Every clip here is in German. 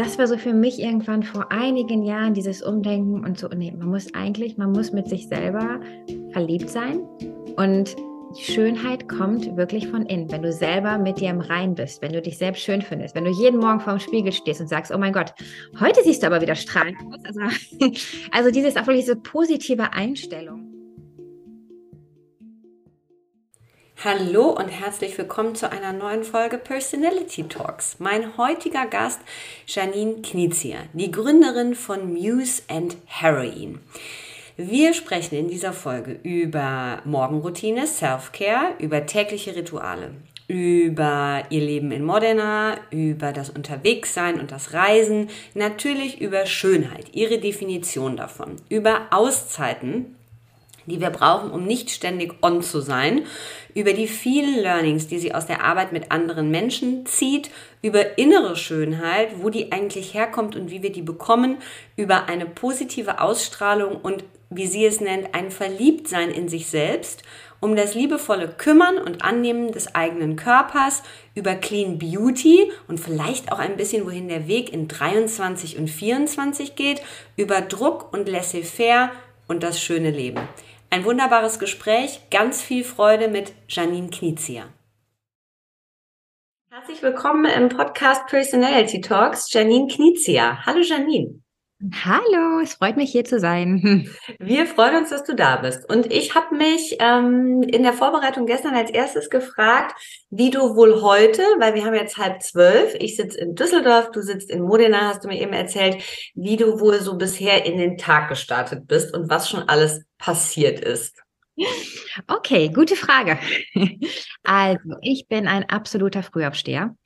Das war so für mich irgendwann vor einigen Jahren dieses Umdenken und so, nee, man muss eigentlich, man muss mit sich selber verliebt sein und die Schönheit kommt wirklich von innen, wenn du selber mit dir im Rein bist, wenn du dich selbst schön findest, wenn du jeden Morgen vorm Spiegel stehst und sagst, oh mein Gott, heute siehst du aber wieder strahlend aus. Also, also dieses auch wirklich diese positive Einstellung. Hallo und herzlich willkommen zu einer neuen Folge Personality Talks. Mein heutiger Gast Janine Knizia, die Gründerin von Muse and Heroin. Wir sprechen in dieser Folge über Morgenroutine, Self-Care, über tägliche Rituale, über ihr Leben in Modena, über das Unterwegssein und das Reisen, natürlich über Schönheit, ihre Definition davon, über Auszeiten, die wir brauchen, um nicht ständig on zu sein, über die vielen Learnings, die sie aus der Arbeit mit anderen Menschen zieht, über innere Schönheit, wo die eigentlich herkommt und wie wir die bekommen, über eine positive Ausstrahlung und, wie sie es nennt, ein Verliebtsein in sich selbst, um das liebevolle Kümmern und Annehmen des eigenen Körpers, über Clean Beauty und vielleicht auch ein bisschen, wohin der Weg in 23 und 24 geht, über Druck und Laissez-faire und das schöne Leben. Ein wunderbares Gespräch, ganz viel Freude mit Janine Knizia. Herzlich willkommen im Podcast Personality Talks, Janine Knizia. Hallo Janine. Hallo, es freut mich hier zu sein. Wir freuen uns, dass du da bist. Und ich habe mich ähm, in der Vorbereitung gestern als erstes gefragt, wie du wohl heute, weil wir haben jetzt halb zwölf, ich sitze in Düsseldorf, du sitzt in Modena, hast du mir eben erzählt, wie du wohl so bisher in den Tag gestartet bist und was schon alles passiert ist. Okay, gute Frage. Also, ich bin ein absoluter Frühaufsteher.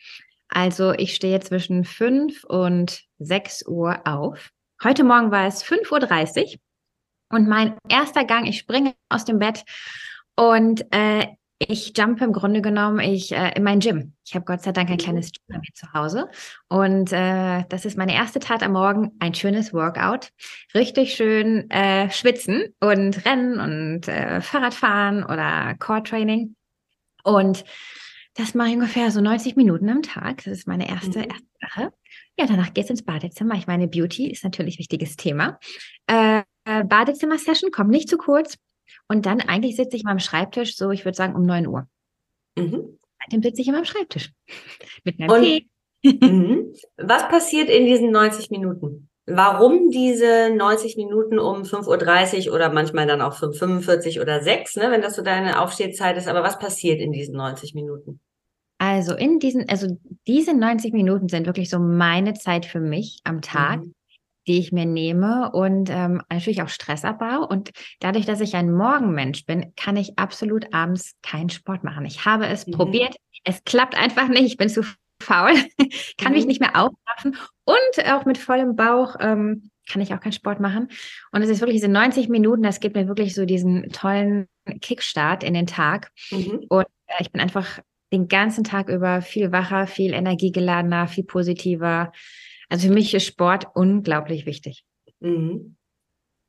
Also, ich stehe zwischen fünf und sechs Uhr auf. Heute Morgen war es 5.30 Uhr und mein erster Gang, ich springe aus dem Bett und äh, ich jumpe im Grunde genommen ich, äh, in mein Gym. Ich habe Gott sei Dank ein kleines Gym bei mir zu Hause. Und äh, das ist meine erste Tat am Morgen, ein schönes Workout. Richtig schön äh, schwitzen und rennen und äh, Fahrradfahren oder Core-Training. Und das mache ich ungefähr so 90 Minuten am Tag. Das ist meine erste, mhm. erste Sache. Ja, danach geht's ins Badezimmer. Ich meine, Beauty ist natürlich ein wichtiges Thema. Äh, äh, Badezimmer-Session kommt nicht zu kurz. Und dann eigentlich sitze ich mal am Schreibtisch, so ich würde sagen um 9 Uhr. Mhm. Dann sitze ich immer am Schreibtisch. Mit einem Und, Tee. Mhm. Was passiert in diesen 90 Minuten? Warum diese 90 Minuten um 5.30 Uhr oder manchmal dann auch 5.45 oder 6, ne, wenn das so deine Aufstehzeit ist, aber was passiert in diesen 90 Minuten? Also in diesen, also diese 90 Minuten sind wirklich so meine Zeit für mich am Tag, mhm. die ich mir nehme und ähm, natürlich auch Stressabbau. Und dadurch, dass ich ein Morgenmensch bin, kann ich absolut abends keinen Sport machen. Ich habe es mhm. probiert, es klappt einfach nicht, ich bin zu faul, kann mhm. mich nicht mehr aufraffen und auch mit vollem Bauch ähm, kann ich auch keinen Sport machen. Und es ist wirklich diese 90 Minuten, das gibt mir wirklich so diesen tollen Kickstart in den Tag. Mhm. Und äh, ich bin einfach den ganzen Tag über viel wacher, viel energiegeladener, viel positiver. Also für mich ist Sport unglaublich wichtig. Mhm.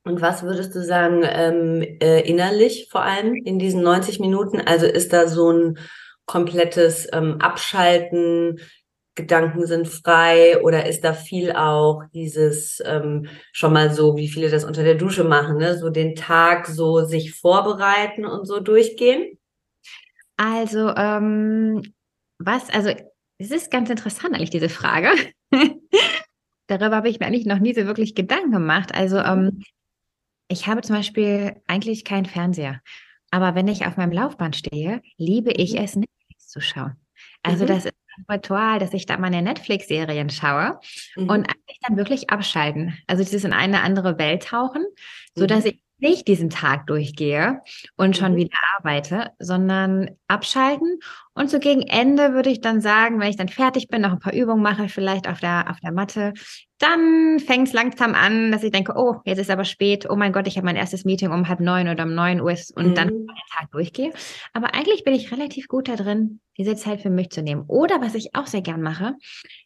Und was würdest du sagen, ähm, äh, innerlich vor allem in diesen 90 Minuten? Also ist da so ein komplettes ähm, Abschalten, Gedanken sind frei oder ist da viel auch dieses ähm, schon mal so, wie viele das unter der Dusche machen, ne? so den Tag so sich vorbereiten und so durchgehen? Also, ähm, was, also, es ist ganz interessant eigentlich, diese Frage. darüber habe ich mir eigentlich noch nie so wirklich Gedanken gemacht. Also ähm, ich habe zum Beispiel eigentlich keinen Fernseher. Aber wenn ich auf meinem Laufband stehe, liebe ich mhm. es, Netflix zu schauen. Also mhm. das ist ein Ritual, dass ich da meine Netflix-Serien schaue mhm. und eigentlich dann wirklich abschalten. Also dieses in eine andere Welt tauchen, so dass mhm. ich nicht diesen Tag durchgehe und schon mhm. wieder arbeite, sondern abschalten. Und so gegen Ende würde ich dann sagen, wenn ich dann fertig bin, noch ein paar Übungen mache, vielleicht auf der, auf der Matte, dann fängt es langsam an, dass ich denke, oh, jetzt ist aber spät, oh mein Gott, ich habe mein erstes Meeting um halb neun oder um neun Uhr und mhm. dann den Tag durchgehe. Aber eigentlich bin ich relativ gut da drin, diese Zeit für mich zu nehmen. Oder was ich auch sehr gern mache,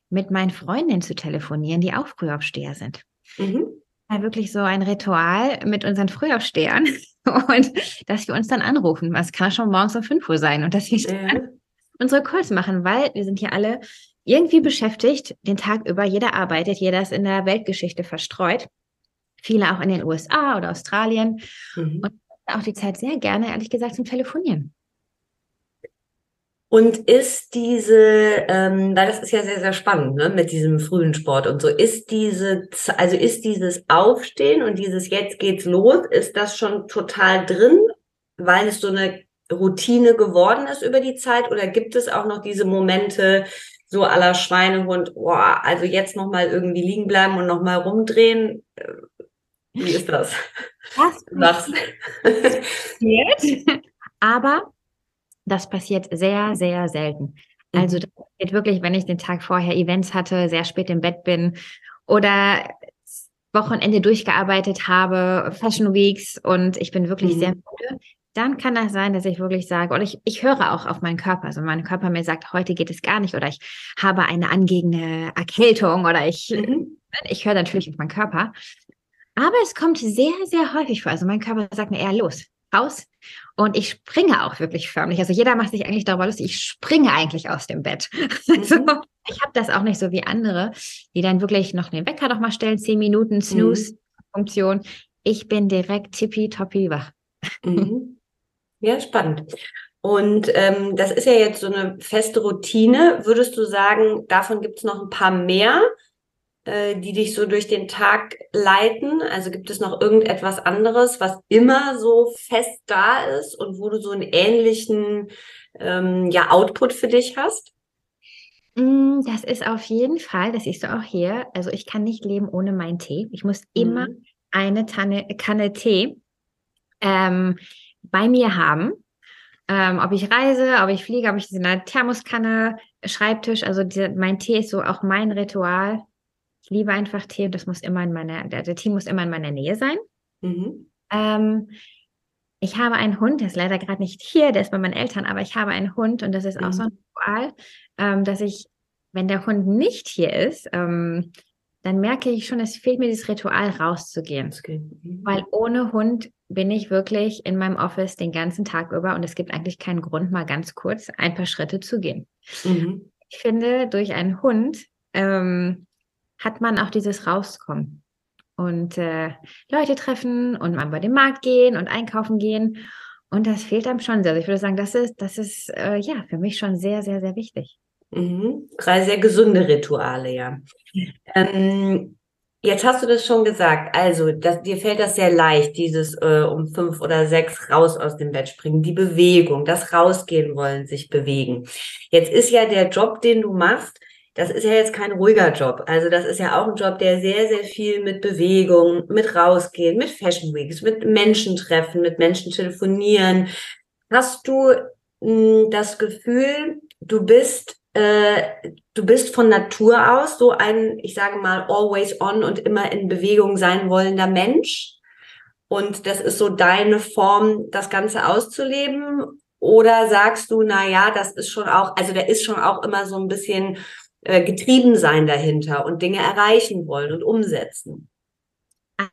mit meinen Freundinnen zu telefonieren, die auch Frühaufsteher sind. Mhm wirklich so ein Ritual mit unseren Frühaufstehern und dass wir uns dann anrufen. Es kann schon morgens um 5 Uhr sein und dass wir ja. unsere Calls machen, weil wir sind hier alle irgendwie beschäftigt, den Tag über. Jeder arbeitet, jeder ist in der Weltgeschichte verstreut. Viele auch in den USA oder Australien. Mhm. Und auch die Zeit sehr gerne, ehrlich gesagt, zum Telefonieren. Und ist diese, ähm, weil das ist ja sehr, sehr spannend, ne, mit diesem frühen Sport und so, ist diese, also ist dieses Aufstehen und dieses jetzt geht's los, ist das schon total drin, weil es so eine Routine geworden ist über die Zeit oder gibt es auch noch diese Momente, so aller Schweinehund, boah, also jetzt nochmal irgendwie liegen bleiben und nochmal rumdrehen? Wie ist das? Das passiert. Aber das passiert sehr, sehr selten. Also mhm. das passiert wirklich, wenn ich den Tag vorher Events hatte, sehr spät im Bett bin oder Wochenende durchgearbeitet habe, Fashion Weeks und ich bin wirklich mhm. sehr müde, dann kann das sein, dass ich wirklich sage, oder ich, ich höre auch auf meinen Körper. Also mein Körper mir sagt, heute geht es gar nicht oder ich habe eine angehende Erkältung oder ich, mhm. ich höre natürlich auf meinen Körper. Aber es kommt sehr, sehr häufig vor. Also mein Körper sagt mir eher los, raus. Und ich springe auch wirklich förmlich. Also jeder macht sich eigentlich darüber lustig. Ich springe eigentlich aus dem Bett. Also mhm. ich habe das auch nicht so wie andere, die dann wirklich noch den Wecker noch mal stellen, zehn Minuten Snooze-Funktion. Mhm. Ich bin direkt tippitoppi wach. Mhm. Ja, spannend. Und ähm, das ist ja jetzt so eine feste Routine. Würdest du sagen, davon gibt es noch ein paar mehr? Äh, die dich so durch den Tag leiten? Also gibt es noch irgendetwas anderes, was immer so fest da ist und wo du so einen ähnlichen ähm, ja, Output für dich hast? Mm, das ist auf jeden Fall, das siehst du auch hier. Also ich kann nicht leben ohne meinen Tee. Ich muss immer mhm. eine Tanne, Kanne Tee ähm, bei mir haben. Ähm, ob ich reise, ob ich fliege, ob ich in einer Thermoskanne, Schreibtisch, also diese, mein Tee ist so auch mein Ritual ich liebe einfach Tee und das muss immer in meiner, der, der Tee muss immer in meiner Nähe sein. Mhm. Ähm, ich habe einen Hund, der ist leider gerade nicht hier, der ist bei meinen Eltern, aber ich habe einen Hund und das ist mhm. auch so ein. Ritual, ähm, dass ich, wenn der Hund nicht hier ist, ähm, dann merke ich schon, es fehlt mir dieses Ritual rauszugehen. Mhm. Weil ohne Hund bin ich wirklich in meinem Office den ganzen Tag über und es gibt eigentlich keinen Grund, mal ganz kurz ein paar Schritte zu gehen. Mhm. Ich finde, durch einen Hund ähm, hat man auch dieses Rauskommen und äh, Leute treffen und mal bei dem Markt gehen und einkaufen gehen. Und das fehlt einem schon sehr. Also ich würde sagen, das ist, das ist äh, ja für mich schon sehr, sehr, sehr wichtig. Mhm. Drei sehr gesunde Rituale, ja. Ähm, jetzt hast du das schon gesagt. Also, das, dir fällt das sehr leicht, dieses äh, um fünf oder sechs raus aus dem Bett springen, die Bewegung, das rausgehen wollen, sich bewegen. Jetzt ist ja der Job, den du machst, das ist ja jetzt kein ruhiger Job. Also das ist ja auch ein Job, der sehr, sehr viel mit Bewegung, mit rausgehen, mit Fashion Weeks, mit Menschen treffen, mit Menschen telefonieren. Hast du mh, hm, das Gefühl, du bist äh, du bist von Natur aus so ein, ich sage mal, always on und immer in Bewegung sein wollender Mensch? Und das ist so deine Form, das Ganze auszuleben? Oder sagst du, na ja, das ist schon auch, also der ist schon auch immer so ein bisschen äh, getrieben sein dahinter und Dinge erreichen wollen und umsetzen?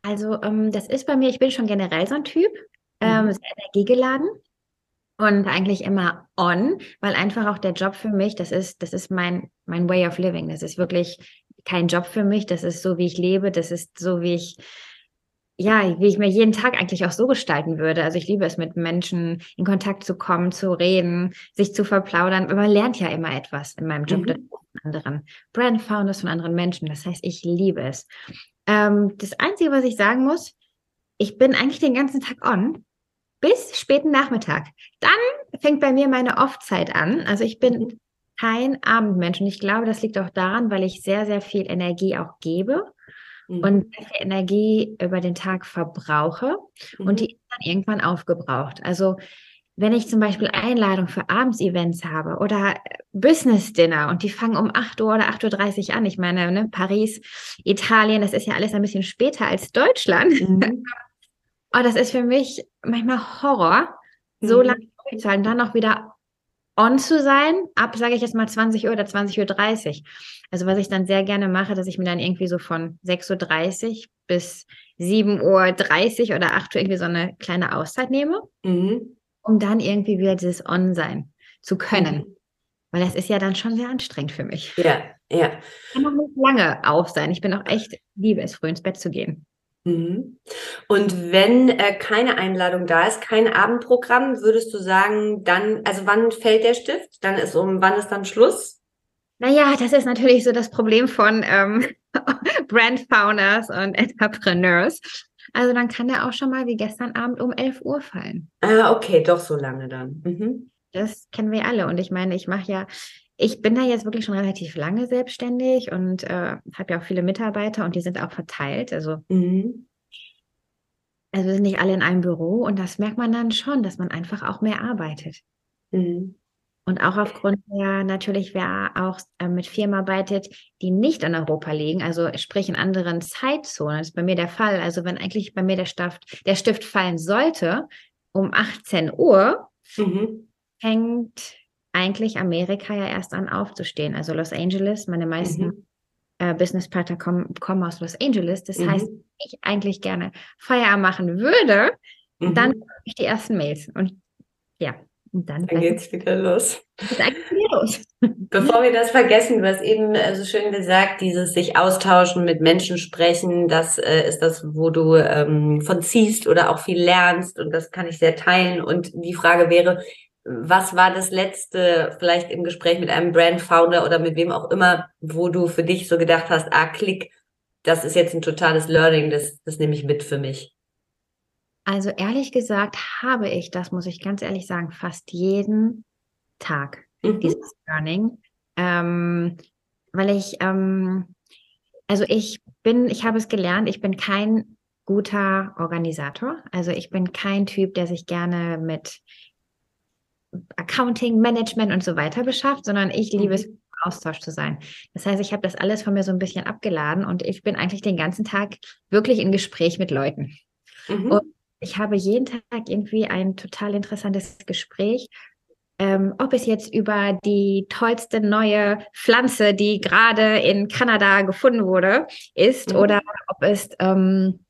Also ähm, das ist bei mir, ich bin schon generell so ein Typ, ähm, mhm. sehr energiegeladen und eigentlich immer on, weil einfach auch der Job für mich, das ist, das ist mein, mein Way of Living. Das ist wirklich kein Job für mich. Das ist so, wie ich lebe. Das ist so, wie ich, ja, wie ich mir jeden Tag eigentlich auch so gestalten würde. Also ich liebe es, mit Menschen in Kontakt zu kommen, zu reden, sich zu verplaudern. Man lernt ja immer etwas in meinem Job. Mhm anderen Brand Founders, von anderen Menschen. Das heißt, ich liebe es. Ähm, das Einzige, was ich sagen muss, ich bin eigentlich den ganzen Tag on bis späten Nachmittag. Dann fängt bei mir meine Off-Zeit an. Also ich bin kein Abendmensch und ich glaube, das liegt auch daran, weil ich sehr, sehr viel Energie auch gebe mhm. und sehr viel Energie über den Tag verbrauche mhm. und die ist dann irgendwann aufgebraucht. Also wenn ich zum Beispiel Einladung für Abendsevents habe oder Business Dinner und die fangen um 8 Uhr oder 8.30 Uhr an. Ich meine, ne, Paris, Italien, das ist ja alles ein bisschen später als Deutschland. Mhm. oh, das ist für mich manchmal Horror, so mhm. lange durchzuhalten, dann noch wieder on zu sein, ab, sage ich jetzt mal 20 Uhr oder 20.30 Uhr. Also was ich dann sehr gerne mache, dass ich mir dann irgendwie so von 6.30 Uhr bis 7.30 Uhr oder 8 Uhr irgendwie so eine kleine Auszeit nehme. Mhm um dann irgendwie wieder dieses On sein zu können. Mhm. Weil das ist ja dann schon sehr anstrengend für mich. Ja, ja. Ich kann noch nicht lange auf sein. Ich bin auch echt, liebe es, früh ins Bett zu gehen. Mhm. Und wenn äh, keine Einladung da ist, kein Abendprogramm, würdest du sagen, dann, also wann fällt der Stift? Dann ist um, wann ist dann Schluss? Naja, das ist natürlich so das Problem von ähm, Brand Founders und Entrepreneurs. Also dann kann der auch schon mal wie gestern Abend um 11 Uhr fallen. Ah, okay, doch so lange dann. Mhm. Das kennen wir alle. Und ich meine, ich mache ja, ich bin da jetzt wirklich schon relativ lange selbstständig und äh, habe ja auch viele Mitarbeiter und die sind auch verteilt. Also, mhm. also sind nicht alle in einem Büro und das merkt man dann schon, dass man einfach auch mehr arbeitet. Mhm. Und auch aufgrund der natürlich, wer auch äh, mit Firmen arbeitet, die nicht in Europa liegen, also sprich in anderen Zeitzonen, das ist bei mir der Fall. Also wenn eigentlich bei mir der Stift, der Stift fallen sollte um 18 Uhr, mhm. fängt eigentlich Amerika ja erst an aufzustehen. Also Los Angeles, meine meisten mhm. äh, Businesspartner kommen, kommen aus Los Angeles. Das mhm. heißt, ich eigentlich gerne Feierabend machen würde, dann mhm. ich die ersten Mails. Und ja, und dann, dann geht es wieder los. los. Bevor wir das vergessen, du hast eben äh, so schön gesagt, dieses sich austauschen, mit Menschen sprechen, das äh, ist das, wo du ähm, von ziehst oder auch viel lernst und das kann ich sehr teilen. Und die Frage wäre, was war das letzte, vielleicht im Gespräch mit einem Brand-Founder oder mit wem auch immer, wo du für dich so gedacht hast, ah, klick, das ist jetzt ein totales Learning, das, das nehme ich mit für mich? Also ehrlich gesagt habe ich, das muss ich ganz ehrlich sagen, fast jeden Tag mhm. dieses Learning, ähm, weil ich, ähm, also ich bin, ich habe es gelernt, ich bin kein guter Organisator. Also ich bin kein Typ, der sich gerne mit Accounting, Management und so weiter beschafft, sondern ich liebe mhm. es, im Austausch zu sein. Das heißt, ich habe das alles von mir so ein bisschen abgeladen und ich bin eigentlich den ganzen Tag wirklich in Gespräch mit Leuten. Mhm. Und ich habe jeden Tag irgendwie ein total interessantes Gespräch. Ähm, ob es jetzt über die tollste neue Pflanze, die gerade in Kanada gefunden wurde, ist, mhm. oder ob es ähm,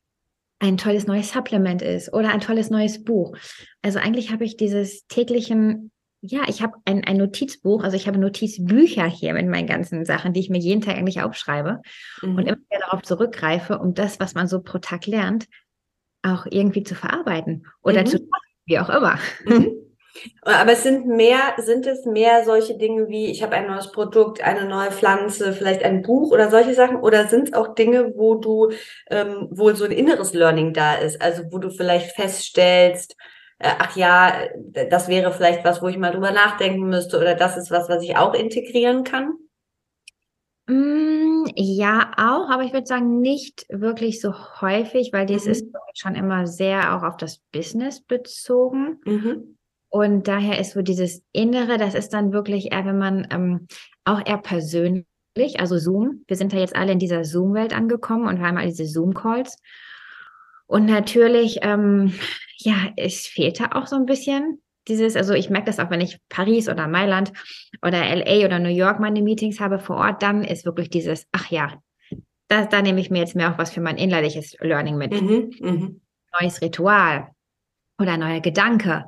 ein tolles neues Supplement ist oder ein tolles neues Buch. Also eigentlich habe ich dieses täglichen, ja, ich habe ein, ein Notizbuch, also ich habe Notizbücher hier mit meinen ganzen Sachen, die ich mir jeden Tag eigentlich aufschreibe mhm. und immer wieder darauf zurückgreife, um das, was man so pro Tag lernt, auch irgendwie zu verarbeiten oder mhm. zu wie auch immer. Mhm. Aber es sind mehr, sind es mehr solche Dinge wie, ich habe ein neues Produkt, eine neue Pflanze, vielleicht ein Buch oder solche Sachen? Oder sind es auch Dinge, wo du ähm, wohl so ein inneres Learning da ist? Also wo du vielleicht feststellst, äh, ach ja, das wäre vielleicht was, wo ich mal drüber nachdenken müsste, oder das ist was, was ich auch integrieren kann? Mm, ja, auch, aber ich würde sagen, nicht wirklich so häufig, weil dies mhm. ist schon immer sehr auch auf das Business bezogen. Mhm. Und daher ist so dieses Innere, das ist dann wirklich eher, wenn man ähm, auch eher persönlich, also Zoom, wir sind ja jetzt alle in dieser Zoom-Welt angekommen und wir haben all diese Zoom-Calls. Und natürlich, ähm, ja, es fehlte auch so ein bisschen dieses, also ich merke das auch, wenn ich Paris oder Mailand oder LA oder New York meine Meetings habe vor Ort, dann ist wirklich dieses, ach ja, da, da nehme ich mir jetzt mehr auch was für mein innerliches Learning mit. Mhm, mh. Neues Ritual oder neuer Gedanke.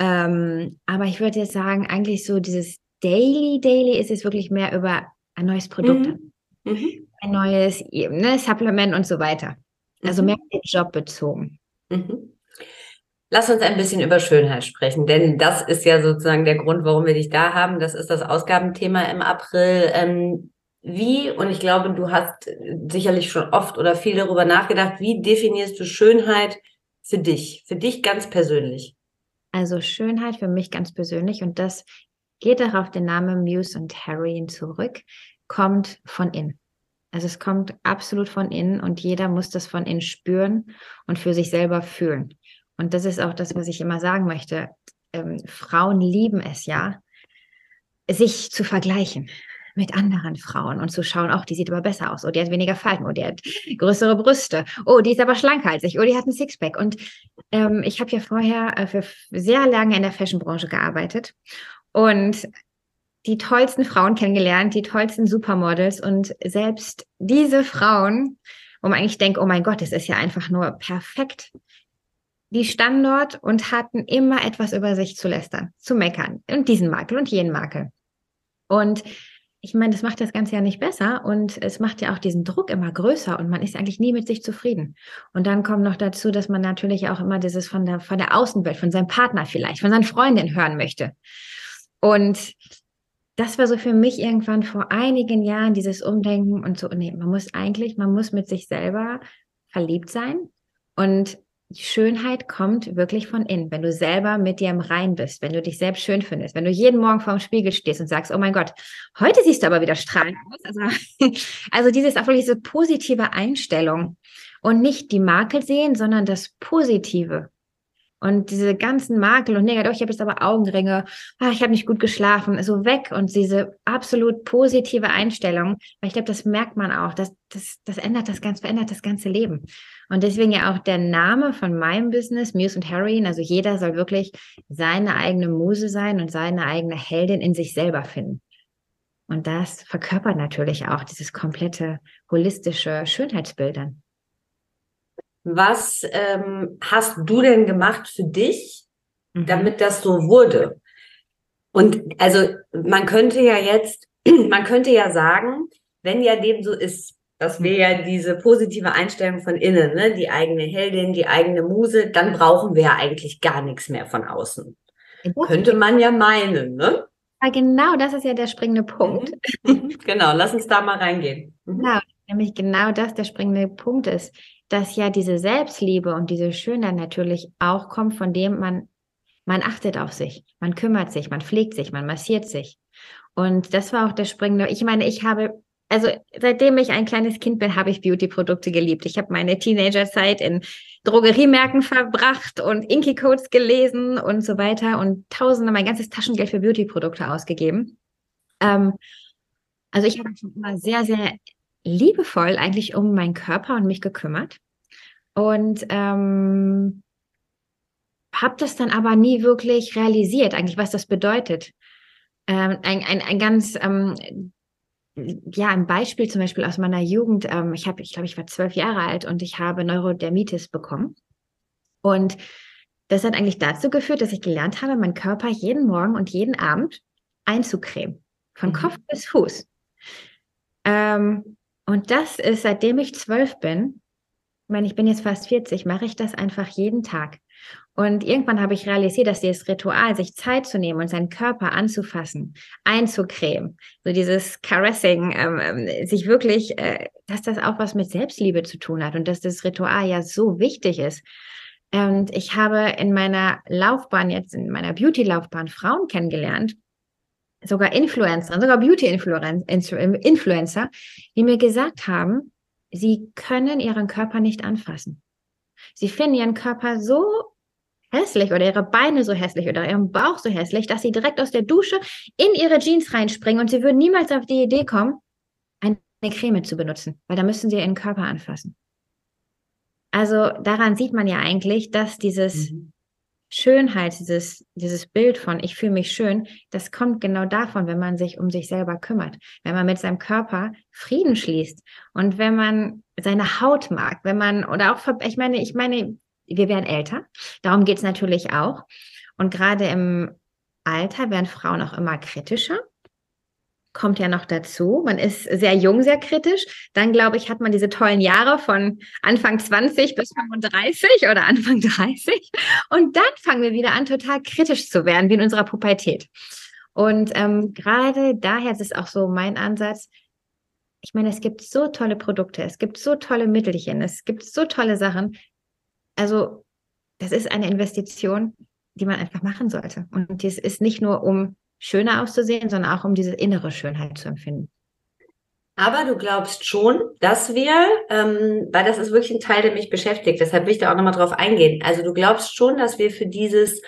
Ähm, aber ich würde jetzt sagen, eigentlich so dieses Daily, Daily ist es wirklich mehr über ein neues Produkt, mhm. Mhm. ein neues ne, Supplement und so weiter. Also mhm. mehr Job bezogen. Mhm. Lass uns ein bisschen über Schönheit sprechen, denn das ist ja sozusagen der Grund, warum wir dich da haben. Das ist das Ausgabenthema im April. Ähm, wie, und ich glaube, du hast sicherlich schon oft oder viel darüber nachgedacht, wie definierst du Schönheit für dich, für dich ganz persönlich? Also Schönheit für mich ganz persönlich, und das geht auch auf den Namen Muse und Harry zurück, kommt von innen. Also es kommt absolut von innen und jeder muss das von innen spüren und für sich selber fühlen. Und das ist auch das, was ich immer sagen möchte. Ähm, Frauen lieben es ja, sich zu vergleichen mit anderen Frauen und zu schauen, auch die sieht aber besser aus, oh, die hat weniger Falten, oh, die hat größere Brüste, oh, die ist aber schlanker als ich, oh, die hat ein Sixpack. Und ähm, ich habe ja vorher äh, für sehr lange in der Fashionbranche gearbeitet und die tollsten Frauen kennengelernt, die tollsten Supermodels und selbst diese Frauen, wo man eigentlich denkt, oh mein Gott, es ist ja einfach nur perfekt, die standen dort und hatten immer etwas über sich zu lästern, zu meckern und diesen Makel und jenen Makel. Und ich meine, das macht das Ganze ja nicht besser und es macht ja auch diesen Druck immer größer und man ist eigentlich nie mit sich zufrieden. Und dann kommt noch dazu, dass man natürlich auch immer dieses von der, von der Außenwelt, von seinem Partner vielleicht, von seinen Freundinnen hören möchte. Und das war so für mich irgendwann vor einigen Jahren dieses Umdenken und so, nee, man muss eigentlich, man muss mit sich selber verliebt sein und die Schönheit kommt wirklich von innen, wenn du selber mit dir im Rein bist, wenn du dich selbst schön findest, wenn du jeden Morgen vorm Spiegel stehst und sagst, oh mein Gott, heute siehst du aber wieder strahlend aus. Also, also dieses auch wirklich diese positive Einstellung und nicht die Makel sehen, sondern das Positive. Und diese ganzen Makel und Negativ, ich habe jetzt aber Augenringe, ach, ich habe nicht gut geschlafen, so weg. Und diese absolut positive Einstellung, weil ich glaube, das merkt man auch, das, das, das ändert das ganz, verändert das ganze Leben. Und deswegen ja auch der Name von meinem Business, Muse und Heroin. Also jeder soll wirklich seine eigene Muse sein und seine eigene Heldin in sich selber finden. Und das verkörpert natürlich auch dieses komplette holistische Schönheitsbildern. Was ähm, hast du denn gemacht für dich, mhm. damit das so wurde? Und also man könnte ja jetzt, man könnte ja sagen, wenn ja dem so ist, das wäre ja diese positive Einstellung von innen, ne? die eigene Heldin, die eigene Muse, dann brauchen wir ja eigentlich gar nichts mehr von außen. Ja. Könnte man ja meinen, ne? Ja, genau, das ist ja der springende Punkt. Mhm. genau, lass uns da mal reingehen. Mhm. Genau, nämlich genau das der springende Punkt ist, dass ja diese Selbstliebe und diese Schönheit natürlich auch kommt, von dem man, man achtet auf sich, man kümmert sich, man pflegt sich, man massiert sich. Und das war auch der springende, ich meine, ich habe also seitdem ich ein kleines Kind bin, habe ich Beauty-Produkte geliebt. Ich habe meine Teenagerzeit in Drogeriemärkten verbracht und Inky-Codes gelesen und so weiter und tausende, mein ganzes Taschengeld für Beauty-Produkte ausgegeben. Ähm, also ich habe mich immer sehr, sehr liebevoll eigentlich um meinen Körper und mich gekümmert und ähm, habe das dann aber nie wirklich realisiert, eigentlich, was das bedeutet. Ähm, ein, ein, ein ganz ähm, ja, ein Beispiel zum Beispiel aus meiner Jugend. Ähm, ich habe, ich glaube, ich war zwölf Jahre alt und ich habe Neurodermitis bekommen. Und das hat eigentlich dazu geführt, dass ich gelernt habe, meinen Körper jeden Morgen und jeden Abend einzucremen. Von mhm. Kopf bis Fuß. Ähm, und das ist, seitdem ich zwölf bin, ich meine, ich bin jetzt fast 40, mache ich das einfach jeden Tag. Und irgendwann habe ich realisiert, dass dieses Ritual, sich Zeit zu nehmen und seinen Körper anzufassen, einzucremen, so dieses Caressing, ähm, ähm, sich wirklich, äh, dass das auch was mit Selbstliebe zu tun hat und dass das Ritual ja so wichtig ist. Und ich habe in meiner Laufbahn, jetzt in meiner Beauty-Laufbahn Frauen kennengelernt, sogar Influencer, sogar Beauty-Influencer, die mir gesagt haben, sie können ihren Körper nicht anfassen. Sie finden ihren Körper so hässlich oder ihre Beine so hässlich oder ihren Bauch so hässlich, dass sie direkt aus der Dusche in ihre Jeans reinspringen und sie würden niemals auf die Idee kommen, eine Creme zu benutzen, weil da müssen sie ihren Körper anfassen. Also daran sieht man ja eigentlich, dass dieses mhm. Schönheit, dieses, dieses Bild von ich fühle mich schön, das kommt genau davon, wenn man sich um sich selber kümmert, wenn man mit seinem Körper Frieden schließt und wenn man seine Haut mag, wenn man oder auch, ich meine, ich meine, wir werden älter. Darum geht es natürlich auch. Und gerade im Alter werden Frauen auch immer kritischer. Kommt ja noch dazu. Man ist sehr jung, sehr kritisch. Dann, glaube ich, hat man diese tollen Jahre von Anfang 20 bis 35 oder Anfang 30. Und dann fangen wir wieder an, total kritisch zu werden, wie in unserer Pubertät. Und ähm, gerade daher ist es auch so mein Ansatz. Ich meine, es gibt so tolle Produkte, es gibt so tolle Mittelchen, es gibt so tolle Sachen. Also, das ist eine Investition, die man einfach machen sollte. Und es ist nicht nur, um schöner auszusehen, sondern auch um diese innere Schönheit zu empfinden. Aber du glaubst schon, dass wir, ähm, weil das ist wirklich ein Teil, der mich beschäftigt, deshalb will ich da auch nochmal drauf eingehen. Also du glaubst schon, dass wir für dieses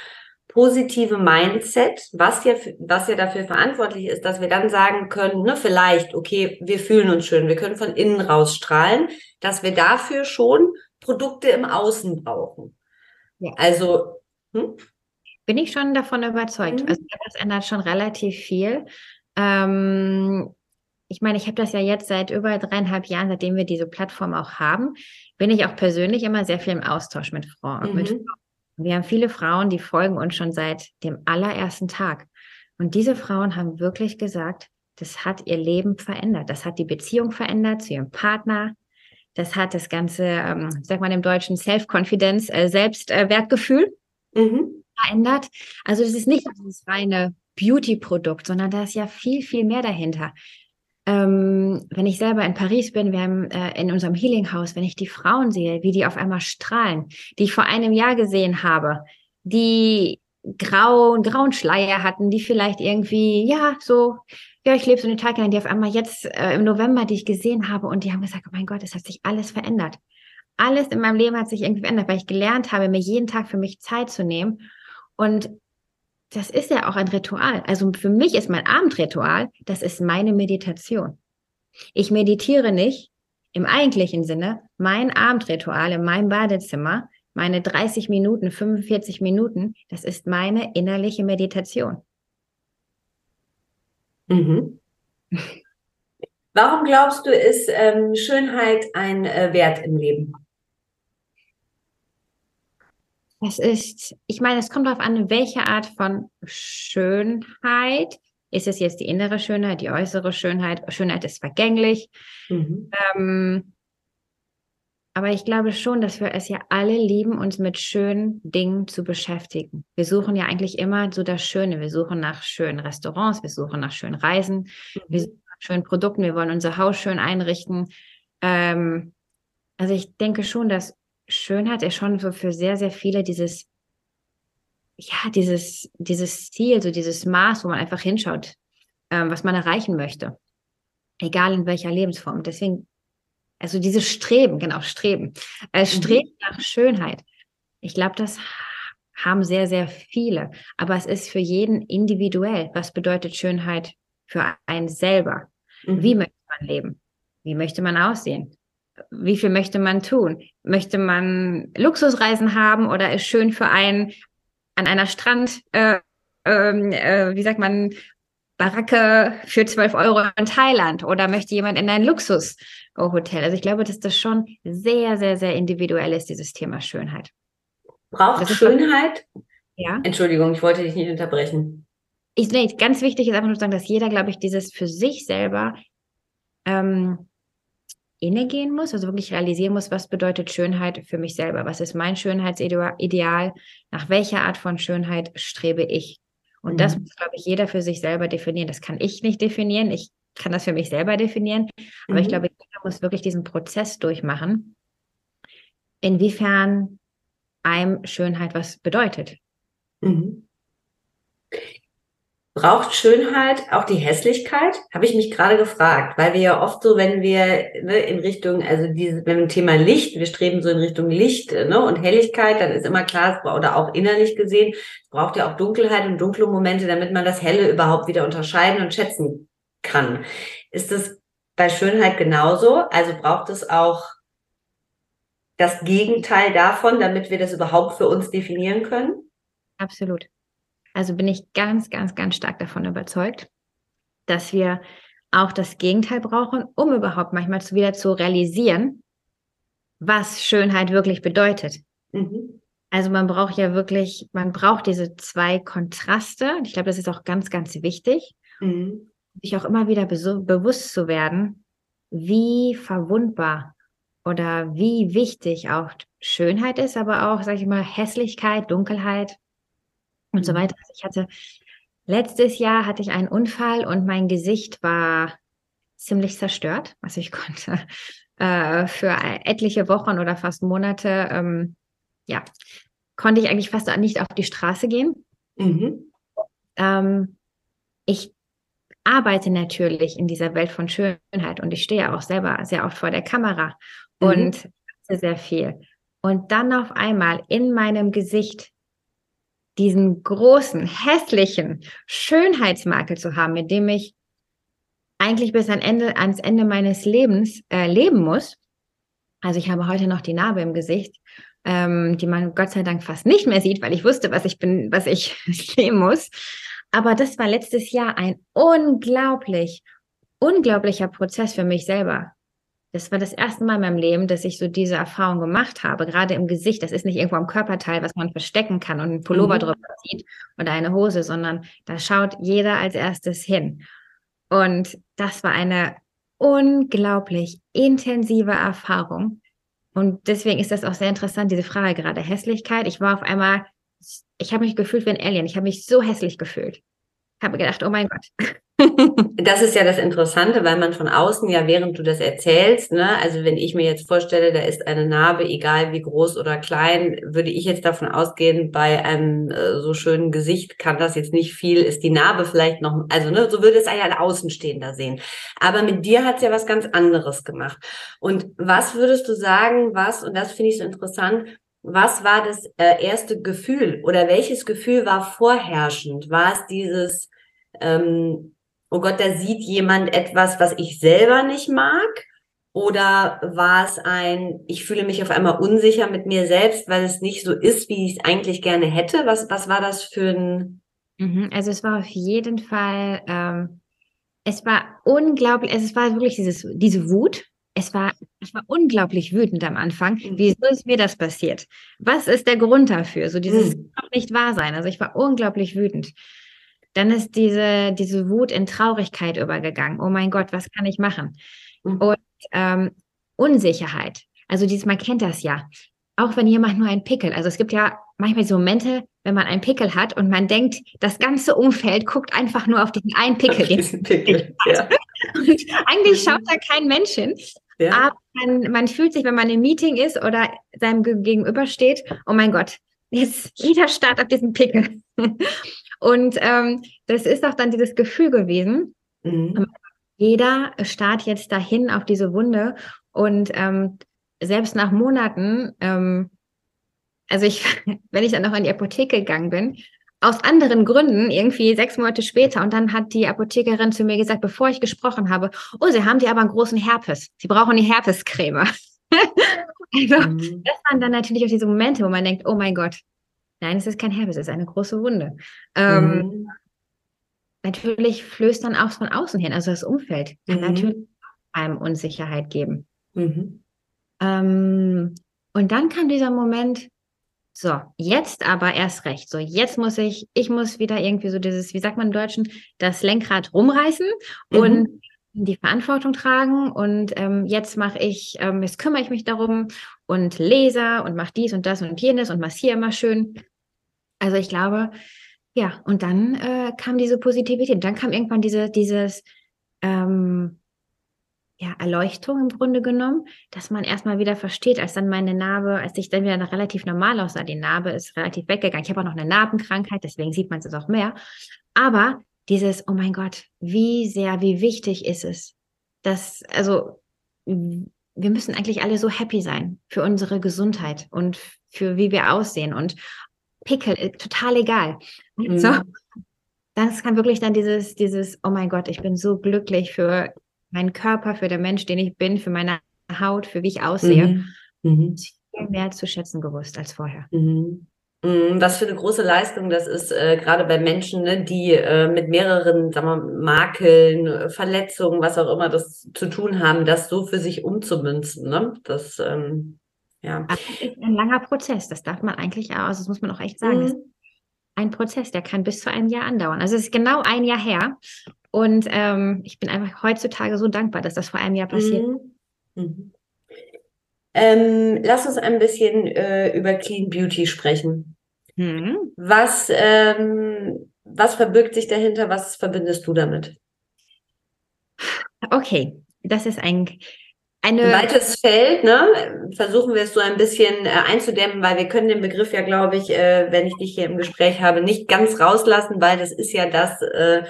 positive Mindset, was ja, was ja dafür verantwortlich ist, dass wir dann sagen können, ne, vielleicht, okay, wir fühlen uns schön, wir können von innen rausstrahlen, dass wir dafür schon Produkte im Außen brauchen. Ja. Also, hm? Bin ich schon davon überzeugt. Mhm. Also das ändert schon relativ viel. Ähm, ich meine, ich habe das ja jetzt seit über dreieinhalb Jahren, seitdem wir diese Plattform auch haben, bin ich auch persönlich immer sehr viel im Austausch mit Frauen. Mhm. Mit Frauen. Wir haben viele Frauen, die folgen uns schon seit dem allerersten Tag. Und diese Frauen haben wirklich gesagt, das hat ihr Leben verändert. Das hat die Beziehung verändert zu ihrem Partner. Das hat das ganze, ähm, sag mal im Deutschen, Self-Confidence, äh, Selbstwertgefühl. Äh, mhm verändert. Also das ist nicht dieses reine Beauty-Produkt, sondern da ist ja viel, viel mehr dahinter. Ähm, wenn ich selber in Paris bin, wir haben äh, in unserem Healing House, wenn ich die Frauen sehe, wie die auf einmal strahlen, die ich vor einem Jahr gesehen habe, die grau, grauen Schleier hatten, die vielleicht irgendwie, ja, so, ja, ich lebe so eine Tage die auf einmal jetzt äh, im November, die ich gesehen habe und die haben gesagt, oh mein Gott, es hat sich alles verändert. Alles in meinem Leben hat sich irgendwie verändert, weil ich gelernt habe, mir jeden Tag für mich Zeit zu nehmen und das ist ja auch ein Ritual. Also für mich ist mein Abendritual, das ist meine Meditation. Ich meditiere nicht im eigentlichen Sinne. Mein Abendritual in meinem Badezimmer, meine 30 Minuten, 45 Minuten, das ist meine innerliche Meditation. Mhm. Warum glaubst du, ist ähm, Schönheit ein äh, Wert im Leben? Es ist, ich meine, es kommt darauf an, welche Art von Schönheit. Ist es jetzt die innere Schönheit, die äußere Schönheit? Schönheit ist vergänglich. Mhm. Ähm, aber ich glaube schon, dass wir es ja alle lieben, uns mit schönen Dingen zu beschäftigen. Wir suchen ja eigentlich immer so das Schöne. Wir suchen nach schönen Restaurants, wir suchen nach schönen Reisen, mhm. wir suchen nach schönen Produkten, wir wollen unser Haus schön einrichten. Ähm, also ich denke schon, dass Schönheit ist schon so für sehr, sehr viele dieses, ja, dieses, dieses Ziel, so dieses Maß, wo man einfach hinschaut, ähm, was man erreichen möchte. Egal in welcher Lebensform. Deswegen, also dieses Streben, genau, Streben. Äh, mhm. Streben mhm. nach Schönheit. Ich glaube, das haben sehr, sehr viele. Aber es ist für jeden individuell. Was bedeutet Schönheit für einen selber? Mhm. Wie möchte man leben? Wie möchte man aussehen? Wie viel möchte man tun? Möchte man Luxusreisen haben oder ist schön für einen an einer Strand, äh, ähm, äh, wie sagt man, Baracke für 12 Euro in Thailand oder möchte jemand in ein Luxushotel? Also ich glaube, dass das schon sehr, sehr, sehr individuell ist, dieses Thema Schönheit. Braucht Schönheit? Ja. Entschuldigung, ich wollte dich nicht unterbrechen. Ich, nee, ganz wichtig ist einfach nur zu sagen, dass jeder, glaube ich, dieses für sich selber ähm, innegehen muss, also wirklich realisieren muss, was bedeutet Schönheit für mich selber? Was ist mein Schönheitsideal? Nach welcher Art von Schönheit strebe ich? Und mhm. das muss, glaube ich, jeder für sich selber definieren. Das kann ich nicht definieren. Ich kann das für mich selber definieren. Aber mhm. ich glaube, jeder muss wirklich diesen Prozess durchmachen, inwiefern einem Schönheit was bedeutet. Mhm. Braucht Schönheit auch die Hässlichkeit? Habe ich mich gerade gefragt, weil wir ja oft so, wenn wir ne, in Richtung, also diese, wir Thema Licht, wir streben so in Richtung Licht ne, und Helligkeit, dann ist immer klar, oder auch innerlich gesehen, es braucht ja auch Dunkelheit und dunkle Momente, damit man das Helle überhaupt wieder unterscheiden und schätzen kann. Ist das bei Schönheit genauso? Also braucht es auch das Gegenteil davon, damit wir das überhaupt für uns definieren können? Absolut. Also bin ich ganz, ganz, ganz stark davon überzeugt, dass wir auch das Gegenteil brauchen, um überhaupt manchmal wieder zu realisieren, was Schönheit wirklich bedeutet. Mhm. Also man braucht ja wirklich, man braucht diese zwei Kontraste. Ich glaube, das ist auch ganz, ganz wichtig. Mhm. sich auch immer wieder bewusst zu werden, wie verwundbar oder wie wichtig auch Schönheit ist, aber auch, sag ich mal, Hässlichkeit, Dunkelheit und mhm. so weiter. Also ich hatte letztes Jahr hatte ich einen Unfall und mein Gesicht war ziemlich zerstört. Also ich konnte äh, für etliche Wochen oder fast Monate, ähm, ja, konnte ich eigentlich fast nicht auf die Straße gehen. Mhm. Ähm, ich arbeite natürlich in dieser Welt von Schönheit und ich stehe auch selber sehr oft vor der Kamera mhm. und sehr viel. Und dann auf einmal in meinem Gesicht diesen großen, hässlichen Schönheitsmakel zu haben, mit dem ich eigentlich bis ans Ende, ans Ende meines Lebens äh, leben muss. Also ich habe heute noch die Narbe im Gesicht, ähm, die man Gott sei Dank fast nicht mehr sieht, weil ich wusste, was ich bin, was ich sehen muss. Aber das war letztes Jahr ein unglaublich, unglaublicher Prozess für mich selber. Das war das erste Mal in meinem Leben, dass ich so diese Erfahrung gemacht habe, gerade im Gesicht. Das ist nicht irgendwo am Körperteil, was man verstecken kann und einen Pullover mhm. drüber zieht oder eine Hose, sondern da schaut jeder als erstes hin. Und das war eine unglaublich intensive Erfahrung. Und deswegen ist das auch sehr interessant, diese Frage gerade Hässlichkeit. Ich war auf einmal, ich habe mich gefühlt wie ein Alien. Ich habe mich so hässlich gefühlt. Habe gedacht, oh mein Gott. Das ist ja das Interessante, weil man von außen ja, während du das erzählst, ne, also wenn ich mir jetzt vorstelle, da ist eine Narbe, egal wie groß oder klein, würde ich jetzt davon ausgehen, bei einem äh, so schönen Gesicht kann das jetzt nicht viel, ist die Narbe vielleicht noch, also ne, so würde es ja ein Außenstehender sehen. Aber mit dir hat es ja was ganz anderes gemacht. Und was würdest du sagen, was, und das finde ich so interessant, was war das äh, erste Gefühl oder welches Gefühl war vorherrschend? War es dieses, ähm, oh Gott, da sieht jemand etwas, was ich selber nicht mag? Oder war es ein, ich fühle mich auf einmal unsicher mit mir selbst, weil es nicht so ist, wie ich es eigentlich gerne hätte? Was, was war das für ein... Mhm, also es war auf jeden Fall, ähm, es war unglaublich, es war wirklich dieses, diese Wut, es war, ich war unglaublich wütend am Anfang. Mhm. Wieso ist mir das passiert? Was ist der Grund dafür? So dieses mhm. nicht wahr sein. Also ich war unglaublich wütend. Dann ist diese, diese Wut in Traurigkeit übergegangen. Oh mein Gott, was kann ich machen? Mhm. Und ähm, Unsicherheit. Also dieses, man kennt das ja. Auch wenn jemand nur einen Pickel, also es gibt ja manchmal so Momente, wenn man einen Pickel hat und man denkt, das ganze Umfeld guckt einfach nur auf diesen einen Pickel. Diesen Pickel ja. Und eigentlich schaut da kein Mensch hin. Ja. Aber man, man fühlt sich, wenn man im Meeting ist oder seinem Gegenüber steht, oh mein Gott, jetzt jeder starrt auf diesen Pickel. Und ähm, das ist auch dann dieses Gefühl gewesen. Mhm. Jeder starrt jetzt dahin auf diese Wunde und ähm, selbst nach Monaten, ähm, also ich, wenn ich dann noch in die Apotheke gegangen bin, aus anderen Gründen, irgendwie sechs Monate später, und dann hat die Apothekerin zu mir gesagt, bevor ich gesprochen habe, oh, Sie haben dir aber einen großen Herpes. Sie brauchen die Herpescreme. also, mhm. das waren dann natürlich auch diese Momente, wo man denkt, oh mein Gott, Nein, es ist kein Herpes, es ist eine große Wunde. Ähm, mhm. Natürlich flößt dann auch von außen hin, also das Umfeld kann mhm. natürlich einem Unsicherheit geben. Mhm. Ähm, und dann kam dieser Moment, so, jetzt aber erst recht. So, jetzt muss ich, ich muss wieder irgendwie so dieses, wie sagt man im Deutschen, das Lenkrad rumreißen mhm. und die Verantwortung tragen. Und ähm, jetzt mache ich, ähm, jetzt kümmere ich mich darum und lese und mache dies und das und jenes und massiere immer schön. Also ich glaube, ja, und dann äh, kam diese Positivität. Dann kam irgendwann diese, dieses ähm, ja, Erleuchtung im Grunde genommen, dass man erstmal wieder versteht, als dann meine Narbe, als ich dann wieder relativ normal aussah, die Narbe ist relativ weggegangen. Ich habe auch noch eine Narbenkrankheit, deswegen sieht man es auch mehr. Aber dieses, oh mein Gott, wie sehr, wie wichtig ist es, dass, also, wir müssen eigentlich alle so happy sein für unsere Gesundheit und für wie wir aussehen und Pickel, äh, total egal. Mhm. So, das kann wirklich dann dieses, dieses, oh mein Gott, ich bin so glücklich für meinen Körper, für den Mensch, den ich bin, für meine Haut, für wie ich aussehe. Mhm. Mhm. Viel mehr zu schätzen gewusst als vorher. Mhm. mhm. Was für eine große Leistung das ist, äh, gerade bei Menschen, ne, die äh, mit mehreren sagen wir, Makeln, Verletzungen, was auch immer das zu tun haben, das so für sich umzumünzen. Ne? Das ähm, ja. Aber es ist ein langer Prozess, das darf man eigentlich auch, also das muss man auch echt sagen. Mhm. ein Prozess, der kann bis zu einem Jahr andauern. Also es ist genau ein Jahr her. Und ähm, ich bin einfach heutzutage so dankbar, dass das vor einem Jahr passiert. Mhm. Mhm. Ähm, lass uns ein bisschen äh, über Clean Beauty sprechen. Mhm. Was, ähm, was verbirgt sich dahinter? Was verbindest du damit? Okay, das ist ein eine ein weites Feld, ne? Versuchen wir es so ein bisschen äh, einzudämmen, weil wir können den Begriff ja, glaube ich, äh, wenn ich dich hier im Gespräch habe, nicht ganz rauslassen, weil das ist ja das, äh,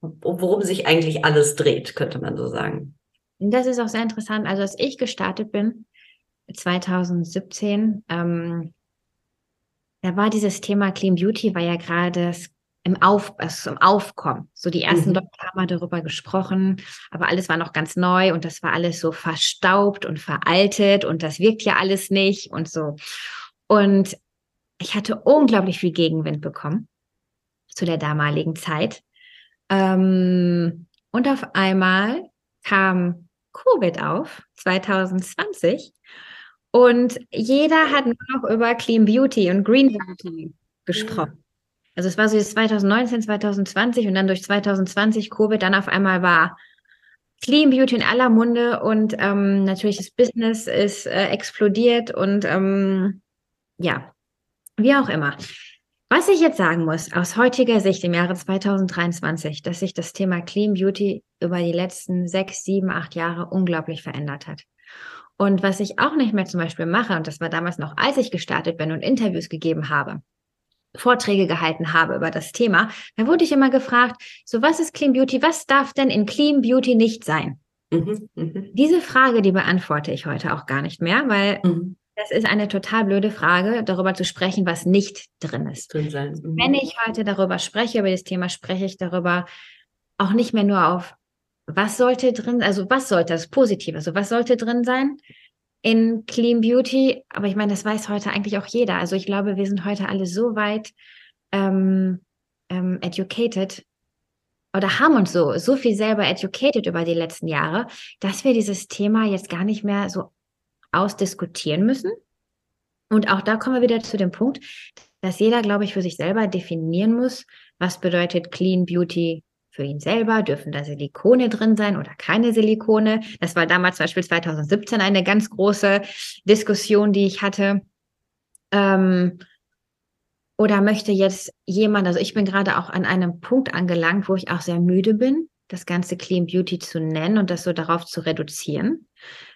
worum sich eigentlich alles dreht, könnte man so sagen. Das ist auch sehr interessant. Also als ich gestartet bin, 2017, ähm, da war dieses Thema Clean Beauty war ja gerade im, Auf, also im Aufkommen. So die ersten mhm. Leute haben darüber gesprochen, aber alles war noch ganz neu und das war alles so verstaubt und veraltet und das wirkt ja alles nicht und so. Und ich hatte unglaublich viel Gegenwind bekommen zu der damaligen Zeit. Ähm, und auf einmal kam Covid auf, 2020. Und jeder hat nur noch über Clean Beauty und Green Beauty gesprochen. Also es war so 2019, 2020 und dann durch 2020 Covid dann auf einmal war Clean Beauty in aller Munde und ähm, natürlich das Business ist äh, explodiert und ähm, ja, wie auch immer. Was ich jetzt sagen muss, aus heutiger Sicht im Jahre 2023, dass sich das Thema Clean Beauty über die letzten sechs, sieben, acht Jahre unglaublich verändert hat. Und was ich auch nicht mehr zum Beispiel mache, und das war damals noch, als ich gestartet bin und Interviews gegeben habe, Vorträge gehalten habe über das Thema, dann wurde ich immer gefragt, so was ist Clean Beauty? Was darf denn in Clean Beauty nicht sein? Mhm, mh. Diese Frage, die beantworte ich heute auch gar nicht mehr, weil mhm. das ist eine total blöde Frage, darüber zu sprechen, was nicht drin ist. Drin sein. Mhm. Wenn ich heute darüber spreche, über das Thema, spreche ich darüber auch nicht mehr nur auf, was sollte drin, also was sollte das Positive, also was sollte drin sein, in Clean Beauty. Aber ich meine, das weiß heute eigentlich auch jeder. Also ich glaube, wir sind heute alle so weit ähm, ähm, educated oder haben uns so, so viel selber educated über die letzten Jahre, dass wir dieses Thema jetzt gar nicht mehr so ausdiskutieren müssen. Und auch da kommen wir wieder zu dem Punkt, dass jeder, glaube ich, für sich selber definieren muss, was bedeutet Clean Beauty für ihn selber? Dürfen da Silikone drin sein oder keine Silikone? Das war damals zum Beispiel 2017 eine ganz große Diskussion, die ich hatte. Ähm, oder möchte jetzt jemand, also ich bin gerade auch an einem Punkt angelangt, wo ich auch sehr müde bin, das ganze Clean Beauty zu nennen und das so darauf zu reduzieren,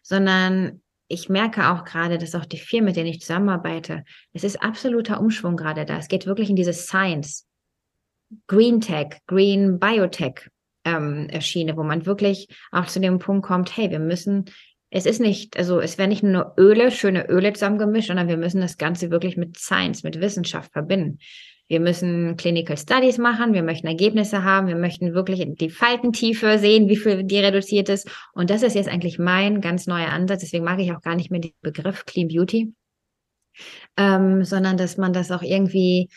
sondern ich merke auch gerade, dass auch die Firmen, mit denen ich zusammenarbeite, es ist absoluter Umschwung gerade da. Es geht wirklich in diese Science. Green Tech, Green Biotech ähm, erschiene, wo man wirklich auch zu dem Punkt kommt, hey, wir müssen, es ist nicht, also es werden nicht nur Öle, schöne Öle zusammengemischt, sondern wir müssen das Ganze wirklich mit Science, mit Wissenschaft verbinden. Wir müssen Clinical Studies machen, wir möchten Ergebnisse haben, wir möchten wirklich die Faltentiefe sehen, wie viel die reduziert ist. Und das ist jetzt eigentlich mein ganz neuer Ansatz. Deswegen mag ich auch gar nicht mehr den Begriff Clean Beauty, ähm, sondern dass man das auch irgendwie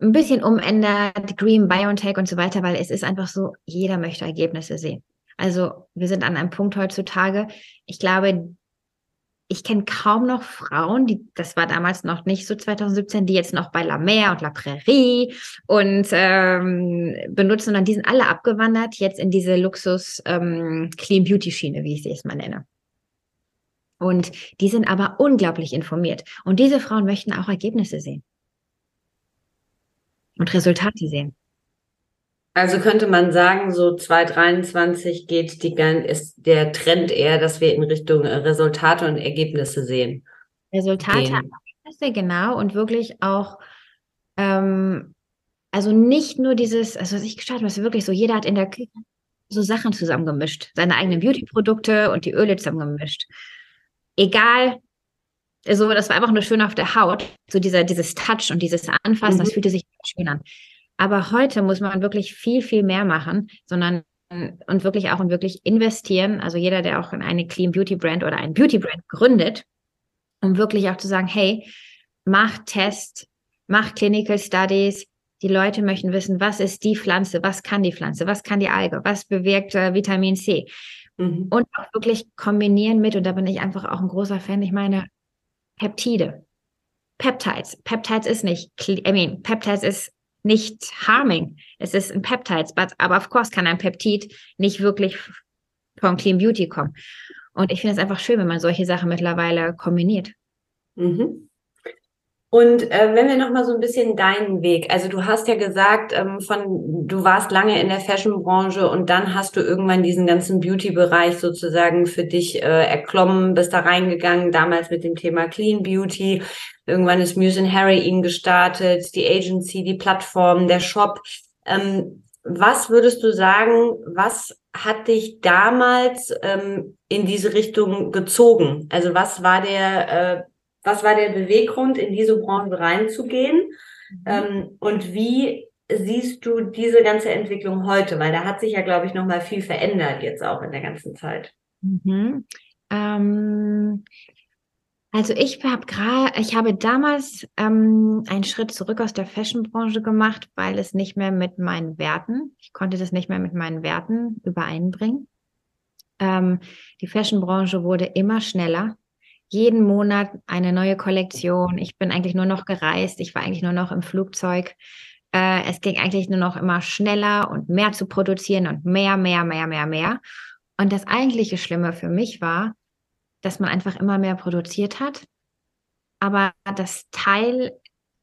ein bisschen umändert, Green Biotech und so weiter, weil es ist einfach so, jeder möchte Ergebnisse sehen. Also wir sind an einem Punkt heutzutage, ich glaube, ich kenne kaum noch Frauen, die, das war damals noch nicht so 2017, die jetzt noch bei La Mer und La Prairie und ähm, benutzen, sondern die sind alle abgewandert jetzt in diese Luxus ähm, Clean Beauty Schiene, wie ich sie jetzt mal nenne. Und die sind aber unglaublich informiert. Und diese Frauen möchten auch Ergebnisse sehen und Resultate sehen. Also könnte man sagen, so 2023 geht die, ist der Trend eher, dass wir in Richtung äh, Resultate und Ergebnisse sehen. Resultate, Ergebnisse, genau, und wirklich auch, ähm, also nicht nur dieses, also was ich gestartet habe, wirklich so, jeder hat in der Küche so Sachen zusammengemischt, seine eigenen Beauty-Produkte und die Öle zusammengemischt. Egal, so, das war einfach nur schön auf der Haut. So dieser, dieses Touch und dieses Anfassen, mhm. das fühlte sich schön an. Aber heute muss man wirklich viel, viel mehr machen, sondern und wirklich auch und wirklich investieren. Also jeder, der auch in eine Clean Beauty Brand oder ein Beauty Brand gründet, um wirklich auch zu sagen, hey, mach Test, mach Clinical Studies. Die Leute möchten wissen, was ist die Pflanze, was kann die Pflanze, was kann die Alge, was bewirkt äh, Vitamin C. Mhm. Und auch wirklich kombinieren mit, und da bin ich einfach auch ein großer Fan, ich meine, Peptide. Peptides. Peptides ist nicht, I mean, Peptides ist nicht harming. Es ist ein Peptide, but, aber of course kann ein Peptid nicht wirklich von Clean Beauty kommen. Und ich finde es einfach schön, wenn man solche Sachen mittlerweile kombiniert. Mhm. Und äh, wenn wir noch mal so ein bisschen deinen Weg, also du hast ja gesagt, ähm, von du warst lange in der Fashion-Branche und dann hast du irgendwann diesen ganzen Beauty-Bereich sozusagen für dich äh, erklommen, bist da reingegangen, damals mit dem Thema Clean Beauty. Irgendwann ist Muse and Harry ihn gestartet, die Agency, die Plattform, der Shop. Ähm, was würdest du sagen, was hat dich damals ähm, in diese Richtung gezogen? Also was war der äh, was war der Beweggrund, in diese Branche reinzugehen? Mhm. Ähm, und wie siehst du diese ganze Entwicklung heute? Weil da hat sich ja, glaube ich, nochmal viel verändert jetzt auch in der ganzen Zeit. Mhm. Ähm, also ich habe gerade, ich habe damals ähm, einen Schritt zurück aus der Fashionbranche gemacht, weil es nicht mehr mit meinen Werten, ich konnte das nicht mehr mit meinen Werten übereinbringen. Ähm, die Fashionbranche wurde immer schneller, jeden Monat eine neue Kollektion. Ich bin eigentlich nur noch gereist. Ich war eigentlich nur noch im Flugzeug. Äh, es ging eigentlich nur noch immer schneller und mehr zu produzieren und mehr, mehr, mehr, mehr, mehr. Und das eigentliche Schlimme für mich war, dass man einfach immer mehr produziert hat. Aber das Teil,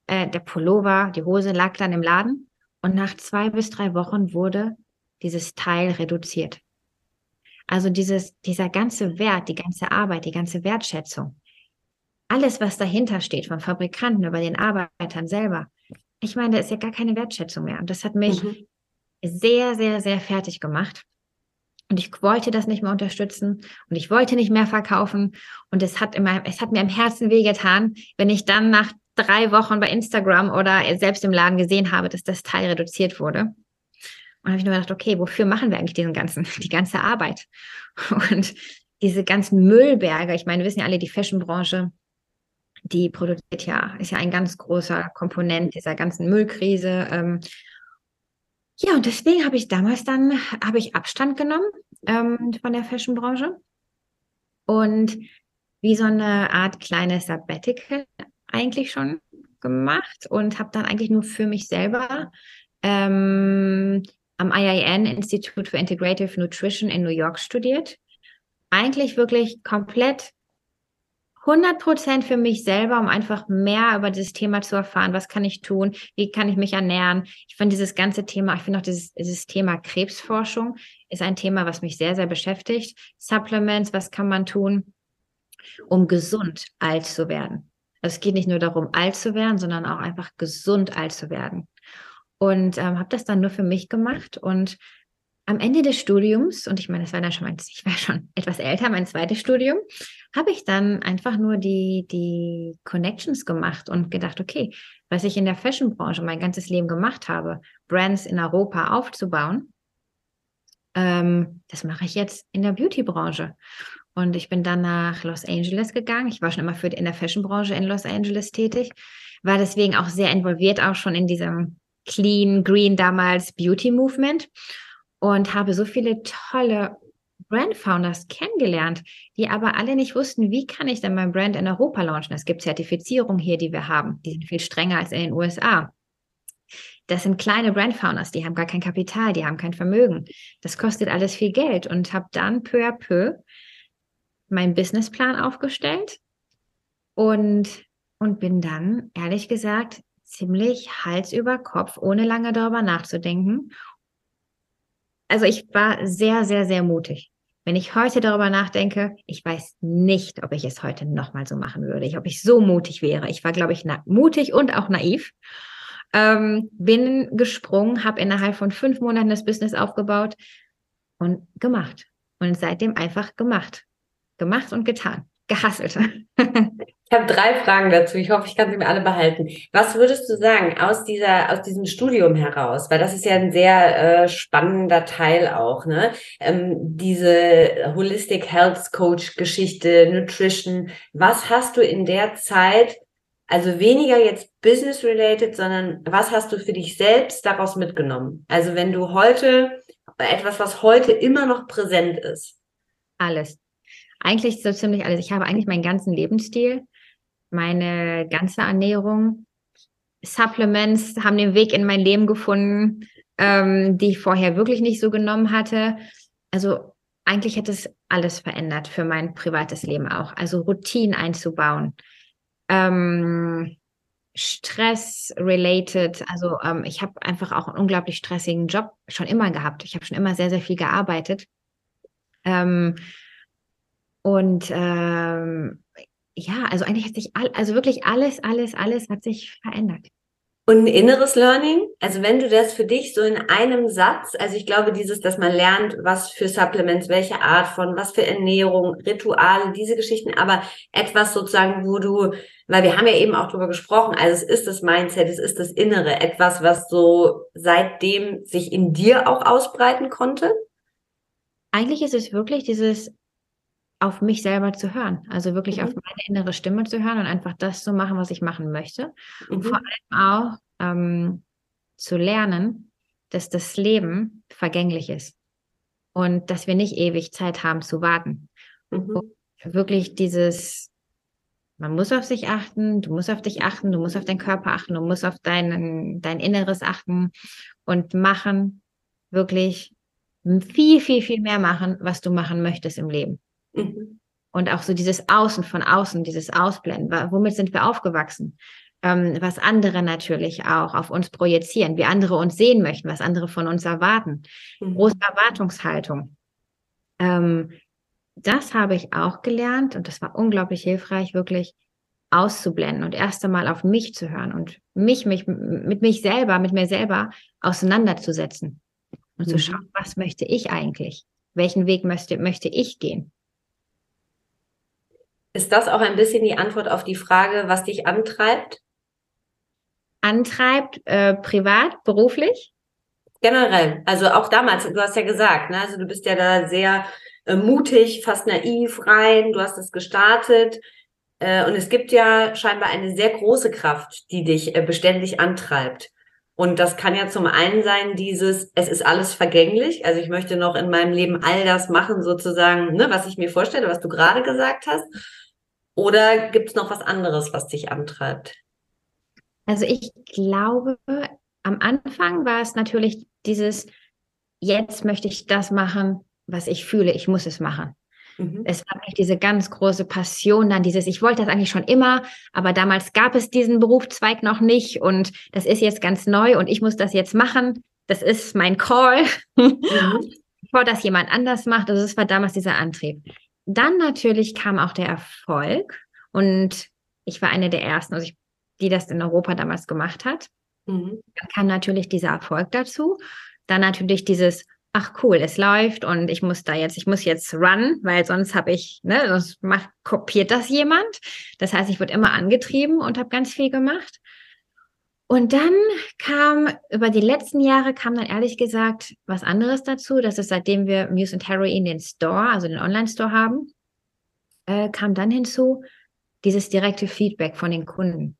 äh, der Pullover, die Hose lag dann im Laden und nach zwei bis drei Wochen wurde dieses Teil reduziert. Also dieses, dieser ganze Wert, die ganze Arbeit, die ganze Wertschätzung, alles, was dahinter steht, vom Fabrikanten über den Arbeitern selber. Ich meine, da ist ja gar keine Wertschätzung mehr. Und das hat mich mhm. sehr, sehr, sehr fertig gemacht. Und ich wollte das nicht mehr unterstützen und ich wollte nicht mehr verkaufen. Und es hat, immer, es hat mir im Herzen wehgetan, wenn ich dann nach drei Wochen bei Instagram oder selbst im Laden gesehen habe, dass das Teil reduziert wurde. Und habe ich nur gedacht, okay, wofür machen wir eigentlich diesen ganzen, die ganze Arbeit? Und diese ganzen Müllberge, ich meine, wir wissen ja alle, die Fashionbranche, die produziert ja, ist ja ein ganz großer Komponent dieser ganzen Müllkrise. Ähm, ja, und deswegen habe ich damals dann, habe ich Abstand genommen ähm, von der Fashionbranche und wie so eine Art kleines Sabbatical eigentlich schon gemacht und habe dann eigentlich nur für mich selber ähm, am IIN Institute for Integrative Nutrition in New York studiert. Eigentlich wirklich komplett 100 Prozent für mich selber, um einfach mehr über dieses Thema zu erfahren. Was kann ich tun? Wie kann ich mich ernähren? Ich finde dieses ganze Thema, ich finde auch dieses, dieses Thema Krebsforschung ist ein Thema, was mich sehr, sehr beschäftigt. Supplements, was kann man tun, um gesund alt zu werden? Also es geht nicht nur darum, alt zu werden, sondern auch einfach gesund alt zu werden und ähm, habe das dann nur für mich gemacht und am Ende des Studiums, und ich meine, das war dann schon mein, ich war schon etwas älter, mein zweites Studium, habe ich dann einfach nur die, die Connections gemacht und gedacht, okay, was ich in der Fashionbranche mein ganzes Leben gemacht habe, Brands in Europa aufzubauen, ähm, das mache ich jetzt in der Beauty-Branche. Und ich bin dann nach Los Angeles gegangen. Ich war schon immer für in der Fashionbranche in Los Angeles tätig, war deswegen auch sehr involviert, auch schon in diesem Clean, Green damals Beauty Movement und habe so viele tolle Brand Founders kennengelernt, die aber alle nicht wussten, wie kann ich denn mein Brand in Europa launchen. Es gibt Zertifizierungen hier, die wir haben, die sind viel strenger als in den USA. Das sind kleine Brand Founders, die haben gar kein Kapital, die haben kein Vermögen. Das kostet alles viel Geld und habe dann peu à peu meinen Businessplan aufgestellt und, und bin dann, ehrlich gesagt, ziemlich Hals über Kopf, ohne lange darüber nachzudenken. Also ich war sehr, sehr, sehr mutig. Wenn ich heute darüber nachdenke, ich weiß nicht, ob ich es heute nochmal so machen würde, ich, ob ich so mutig wäre. Ich war, glaube ich, mutig und auch naiv. Ähm, bin gesprungen, habe innerhalb von fünf Monaten das Business aufgebaut und gemacht. Und seitdem einfach gemacht. Gemacht und getan. Gehasselt. Ich habe drei Fragen dazu. Ich hoffe, ich kann sie mir alle behalten. Was würdest du sagen aus dieser, aus diesem Studium heraus? Weil das ist ja ein sehr äh, spannender Teil auch, ne? Ähm, diese Holistic Health Coach Geschichte, Nutrition. Was hast du in der Zeit, also weniger jetzt business related, sondern was hast du für dich selbst daraus mitgenommen? Also wenn du heute etwas, was heute immer noch präsent ist. Alles. Eigentlich so ziemlich alles. Ich habe eigentlich meinen ganzen Lebensstil meine ganze Ernährung Supplements haben den Weg in mein Leben gefunden, ähm, die ich vorher wirklich nicht so genommen hatte. Also eigentlich hätte es alles verändert für mein privates Leben auch. Also Routinen einzubauen. Ähm, Stress-related, also ähm, ich habe einfach auch einen unglaublich stressigen Job schon immer gehabt. Ich habe schon immer sehr, sehr viel gearbeitet. Ähm, und ähm, ja, also eigentlich hat sich all, also wirklich alles, alles, alles hat sich verändert. Und ein inneres Learning, also wenn du das für dich so in einem Satz, also ich glaube dieses, dass man lernt, was für Supplements, welche Art von, was für Ernährung, Rituale, diese Geschichten, aber etwas sozusagen, wo du, weil wir haben ja eben auch drüber gesprochen, also es ist das Mindset, es ist das Innere, etwas, was so seitdem sich in dir auch ausbreiten konnte? Eigentlich ist es wirklich dieses auf mich selber zu hören, also wirklich mhm. auf meine innere Stimme zu hören und einfach das zu machen, was ich machen möchte. Mhm. Vor allem auch ähm, zu lernen, dass das Leben vergänglich ist und dass wir nicht ewig Zeit haben zu warten. Mhm. Wirklich dieses, man muss auf sich achten, du musst auf dich achten, du musst auf deinen Körper achten, du musst auf deinen, dein Inneres achten und machen, wirklich viel, viel, viel mehr machen, was du machen möchtest im Leben. Mhm. Und auch so dieses Außen von außen, dieses Ausblenden. Womit sind wir aufgewachsen? Ähm, was andere natürlich auch auf uns projizieren, wie andere uns sehen möchten, was andere von uns erwarten. Mhm. Große Erwartungshaltung. Ähm, das habe ich auch gelernt und das war unglaublich hilfreich, wirklich auszublenden und erst einmal auf mich zu hören und mich, mich mit mich selber, mit mir selber auseinanderzusetzen und mhm. zu schauen, was möchte ich eigentlich? Welchen Weg möchte, möchte ich gehen? Ist das auch ein bisschen die Antwort auf die Frage, was dich antreibt? Antreibt, äh, privat, beruflich? Generell. Also auch damals, du hast ja gesagt, ne? also du bist ja da sehr äh, mutig, fast naiv rein, du hast es gestartet. Äh, und es gibt ja scheinbar eine sehr große Kraft, die dich äh, beständig antreibt. Und das kann ja zum einen sein, dieses, es ist alles vergänglich. Also ich möchte noch in meinem Leben all das machen, sozusagen, ne, was ich mir vorstelle, was du gerade gesagt hast. Oder gibt es noch was anderes, was dich antreibt? Also ich glaube, am Anfang war es natürlich dieses, jetzt möchte ich das machen, was ich fühle, ich muss es machen. Mhm. Es war nicht diese ganz große Passion, dann dieses, ich wollte das eigentlich schon immer, aber damals gab es diesen Berufszweig noch nicht und das ist jetzt ganz neu und ich muss das jetzt machen. Das ist mein Call. Mhm. Bevor das jemand anders macht. Also es war damals dieser Antrieb. Dann natürlich kam auch der Erfolg und ich war eine der ersten, also ich, die das in Europa damals gemacht hat. Mhm. Dann kam natürlich dieser Erfolg dazu. Dann natürlich dieses, ach cool, es läuft und ich muss da jetzt, ich muss jetzt run, weil sonst habe ich, ne, sonst macht, kopiert das jemand. Das heißt, ich wurde immer angetrieben und habe ganz viel gemacht. Und dann kam über die letzten Jahre kam dann ehrlich gesagt was anderes dazu. Das ist seitdem wir Muse and Heroin den Store, also den Online-Store haben, äh, kam dann hinzu dieses direkte Feedback von den Kunden,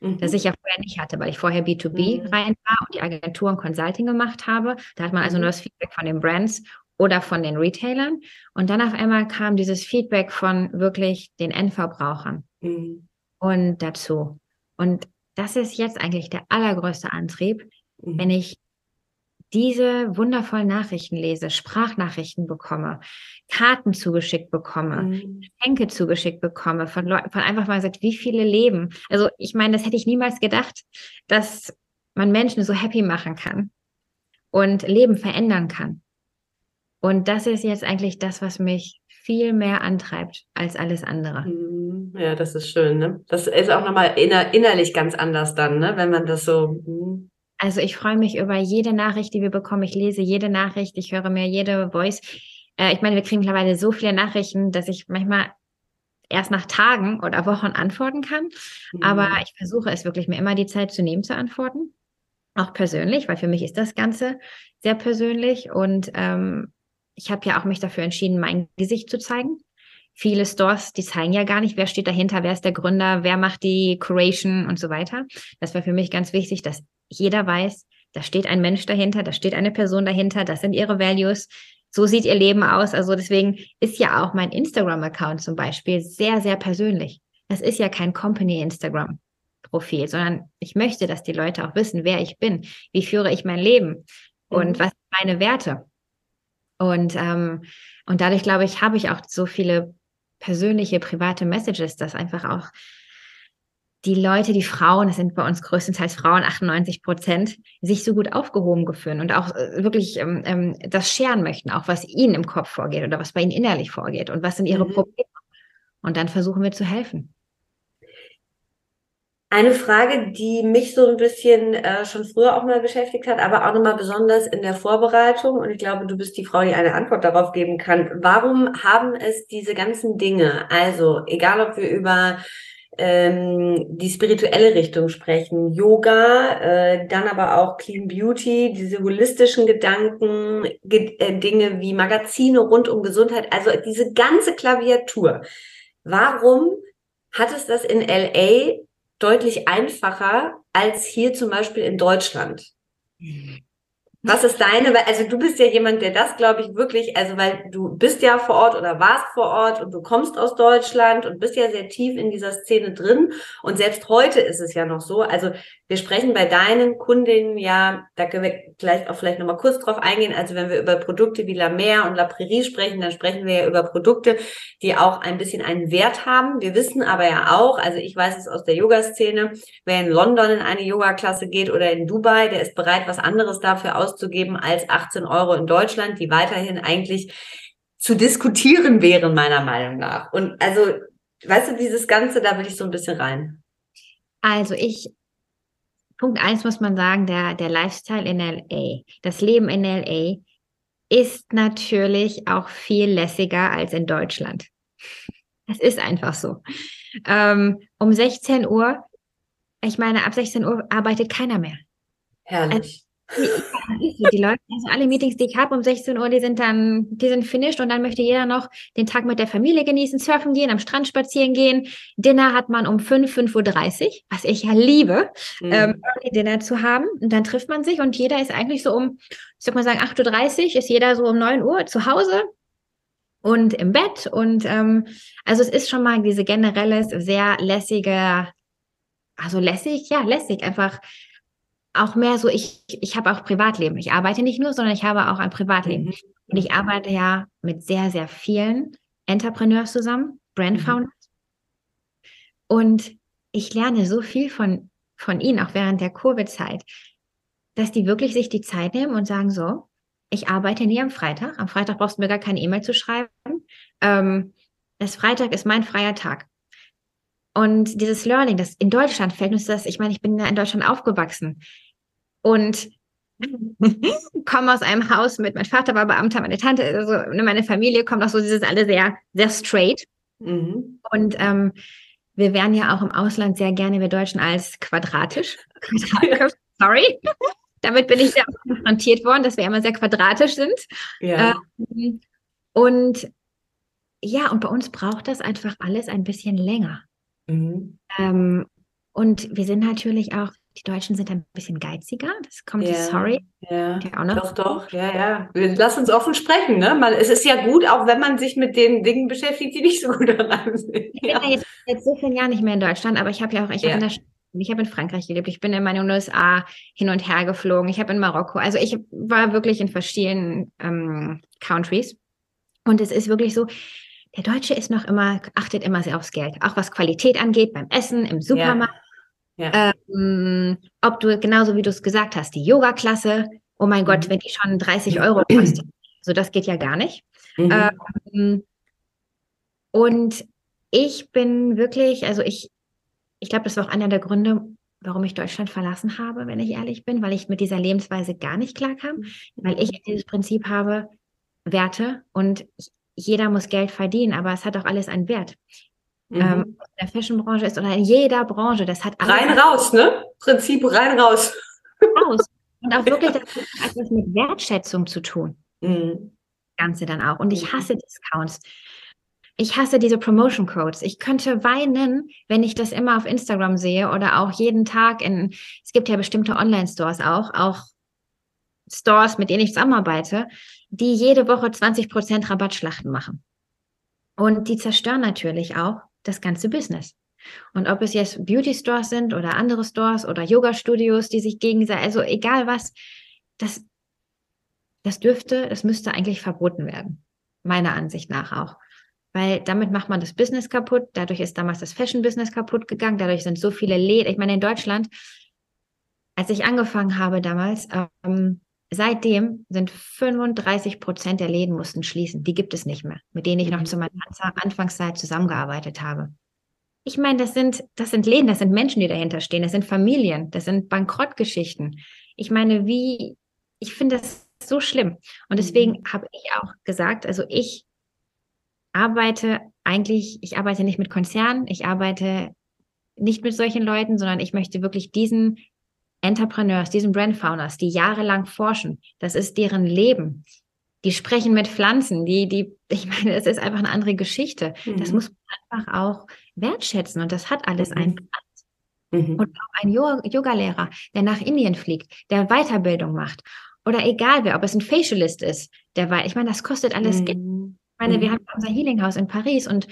mhm. das ich ja vorher nicht hatte, weil ich vorher B2B mhm. rein war und die Agentur und Consulting gemacht habe. Da hat man also mhm. nur das Feedback von den Brands oder von den Retailern. Und dann auf einmal kam dieses Feedback von wirklich den Endverbrauchern mhm. und dazu. Und das ist jetzt eigentlich der allergrößte Antrieb, mhm. wenn ich diese wundervollen Nachrichten lese, Sprachnachrichten bekomme, Karten zugeschickt bekomme, mhm. Geschenke zugeschickt bekomme, von Leuten, von einfach mal gesagt, wie viele leben. Also ich meine, das hätte ich niemals gedacht, dass man Menschen so happy machen kann und Leben verändern kann. Und das ist jetzt eigentlich das, was mich viel mehr antreibt als alles andere. Mhm. Ja, das ist schön. Ne? Das ist auch nochmal inner, innerlich ganz anders dann, ne? wenn man das so. Mh. Also ich freue mich über jede Nachricht, die wir bekommen. Ich lese jede Nachricht, ich höre mir jede Voice. Äh, ich meine, wir kriegen mittlerweile so viele Nachrichten, dass ich manchmal erst nach Tagen oder Wochen antworten kann. Mhm. Aber ich versuche es wirklich, mir immer die Zeit zu nehmen, zu antworten. Auch persönlich, weil für mich ist das Ganze sehr persönlich. Und ähm, ich habe ja auch mich dafür entschieden, mein Gesicht zu zeigen. Viele Stores, die zeigen ja gar nicht, wer steht dahinter, wer ist der Gründer, wer macht die Curation und so weiter. Das war für mich ganz wichtig, dass jeder weiß, da steht ein Mensch dahinter, da steht eine Person dahinter, das sind ihre Values, so sieht ihr Leben aus. Also deswegen ist ja auch mein Instagram-Account zum Beispiel sehr, sehr persönlich. Das ist ja kein Company-Instagram. Profil, sondern ich möchte, dass die Leute auch wissen, wer ich bin, wie führe ich mein Leben und mhm. was sind meine Werte. Und, ähm, und dadurch, glaube ich, habe ich auch so viele persönliche, private Messages, dass einfach auch die Leute, die Frauen, das sind bei uns größtenteils Frauen, 98 Prozent, sich so gut aufgehoben gefühlen und auch äh, wirklich ähm, ähm, das scheren möchten, auch was ihnen im Kopf vorgeht oder was bei ihnen innerlich vorgeht und was sind ihre mhm. Probleme. Und dann versuchen wir zu helfen. Eine Frage, die mich so ein bisschen äh, schon früher auch mal beschäftigt hat, aber auch nochmal besonders in der Vorbereitung. Und ich glaube, du bist die Frau, die eine Antwort darauf geben kann. Warum haben es diese ganzen Dinge, also egal ob wir über ähm, die spirituelle Richtung sprechen, Yoga, äh, dann aber auch Clean Beauty, diese holistischen Gedanken, ge äh, Dinge wie Magazine rund um Gesundheit, also diese ganze Klaviatur. Warum hat es das in LA deutlich einfacher als hier zum Beispiel in Deutschland? Mhm. Was ist deine, also du bist ja jemand, der das, glaube ich, wirklich, also weil du bist ja vor Ort oder warst vor Ort und du kommst aus Deutschland und bist ja sehr tief in dieser Szene drin. Und selbst heute ist es ja noch so. Also wir sprechen bei deinen Kundinnen ja, da können wir gleich auch vielleicht nochmal kurz drauf eingehen. Also wenn wir über Produkte wie La Mer und La Prairie sprechen, dann sprechen wir ja über Produkte, die auch ein bisschen einen Wert haben. Wir wissen aber ja auch, also ich weiß es aus der Yoga-Szene, wer in London in eine Yoga-Klasse geht oder in Dubai, der ist bereit, was anderes dafür aus auszugeben als 18 Euro in Deutschland, die weiterhin eigentlich zu diskutieren wären, meiner Meinung nach. Und also, weißt du, dieses Ganze, da will ich so ein bisschen rein. Also ich, Punkt eins muss man sagen, der, der Lifestyle in LA, das Leben in LA ist natürlich auch viel lässiger als in Deutschland. Das ist einfach so. Ähm, um 16 Uhr, ich meine, ab 16 Uhr arbeitet keiner mehr. Herrlich. Die Leute, also alle Meetings, die ich habe um 16 Uhr, die sind dann, die sind finished und dann möchte jeder noch den Tag mit der Familie genießen, surfen gehen, am Strand spazieren gehen. Dinner hat man um 5, 5.30 Uhr, was ich ja liebe, mhm. ähm, Dinner zu haben. Und dann trifft man sich und jeder ist eigentlich so um, ich sag mal sagen, 8.30 Uhr ist jeder so um 9 Uhr zu Hause und im Bett. Und ähm, also es ist schon mal diese generelle, sehr lässige, also lässig, ja, lässig, einfach auch mehr so, ich, ich habe auch Privatleben. Ich arbeite nicht nur, sondern ich habe auch ein Privatleben. Mhm. Und ich arbeite ja mit sehr, sehr vielen Entrepreneurs zusammen, Brand Founders. Mhm. Und ich lerne so viel von, von ihnen, auch während der Covid-Zeit, dass die wirklich sich die Zeit nehmen und sagen so, ich arbeite nie am Freitag. Am Freitag brauchst du mir gar keine E-Mail zu schreiben. Ähm, das Freitag ist mein freier Tag. Und dieses Learning, das in Deutschland fällt uns das, ich meine, ich bin ja in Deutschland aufgewachsen und komme aus einem Haus mit, mein Vater war Beamter, meine Tante, also ne, meine Familie kommt auch so, dieses alle sehr, sehr straight. Mhm. Und ähm, wir werden ja auch im Ausland sehr gerne, wir Deutschen, als quadratisch. quadratisch sorry. Damit bin ich sehr konfrontiert worden, dass wir immer sehr quadratisch sind. Ja. Ähm, und ja, und bei uns braucht das einfach alles ein bisschen länger. Mhm. Ähm, und wir sind natürlich auch, die Deutschen sind ein bisschen geiziger. Das kommt, ja, sorry. Ja, auch noch. doch, doch, ja, ja. Lass uns offen sprechen. Ne? Man, es ist ja gut, auch wenn man sich mit den Dingen beschäftigt, die nicht so gut daran sind. Ich bin ja jetzt, jetzt so viele Jahre nicht mehr in Deutschland, aber ich habe ja auch, ich ja. habe in der ich habe in Frankreich gelebt, ich bin in meine USA hin und her geflogen, ich habe in Marokko, also ich war wirklich in verschiedenen ähm, Countries. Und es ist wirklich so, der Deutsche ist noch immer, achtet immer sehr aufs Geld, auch was Qualität angeht, beim Essen, im Supermarkt. Ja. Ja. Ähm, ob du, genauso wie du es gesagt hast, die Yoga-Klasse, oh mein mhm. Gott, wenn die schon 30 Euro kostet, so das geht ja gar nicht. Mhm. Ähm, und ich bin wirklich, also ich, ich glaube, das war auch einer der Gründe, warum ich Deutschland verlassen habe, wenn ich ehrlich bin, weil ich mit dieser Lebensweise gar nicht klarkam, mhm. weil ich dieses Prinzip habe, Werte und ich jeder muss Geld verdienen, aber es hat auch alles einen Wert. Mhm. Ähm, in der Fashionbranche ist oder in jeder Branche, das hat rein raus, ne? Prinzip rein raus. Raus. Und auch wirklich das hat etwas mit Wertschätzung zu tun. Mhm. Ganze dann auch. Und ich mhm. hasse Discounts. Ich hasse diese Promotion Codes. Ich könnte weinen, wenn ich das immer auf Instagram sehe oder auch jeden Tag in, es gibt ja bestimmte Online-Stores auch, auch Stores, mit denen ich zusammenarbeite, die jede Woche 20 Prozent Rabattschlachten machen. Und die zerstören natürlich auch das ganze Business. Und ob es jetzt Beauty Stores sind oder andere Stores oder Yoga Studios, die sich gegenseitig, also egal was, das, das dürfte, es müsste eigentlich verboten werden. Meiner Ansicht nach auch. Weil damit macht man das Business kaputt. Dadurch ist damals das Fashion-Business kaputt gegangen. Dadurch sind so viele Läden. Ich meine, in Deutschland, als ich angefangen habe damals, ähm, seitdem sind 35 Prozent der Läden mussten schließen. Die gibt es nicht mehr, mit denen ich noch mhm. zu meiner Anfangszeit zusammengearbeitet habe. Ich meine, das sind, das sind Läden, das sind Menschen, die dahinter stehen, das sind Familien, das sind Bankrottgeschichten. Ich meine, wie, ich finde das so schlimm. Und deswegen mhm. habe ich auch gesagt, also ich arbeite eigentlich, ich arbeite nicht mit Konzernen, ich arbeite nicht mit solchen Leuten, sondern ich möchte wirklich diesen Entrepreneurs, diesen Brand Founders, die jahrelang forschen, das ist deren Leben. Die sprechen mit Pflanzen, die, die, ich meine, es ist einfach eine andere Geschichte. Mhm. Das muss man einfach auch wertschätzen und das hat alles mhm. einen Platz. Mhm. Und auch ein Yoga-Lehrer, der nach Indien fliegt, der Weiterbildung macht. Oder egal wer, ob es ein Facialist ist, der weiß, ich meine, das kostet alles Geld. Mhm. Ich meine, wir mhm. haben unser Healing House in Paris und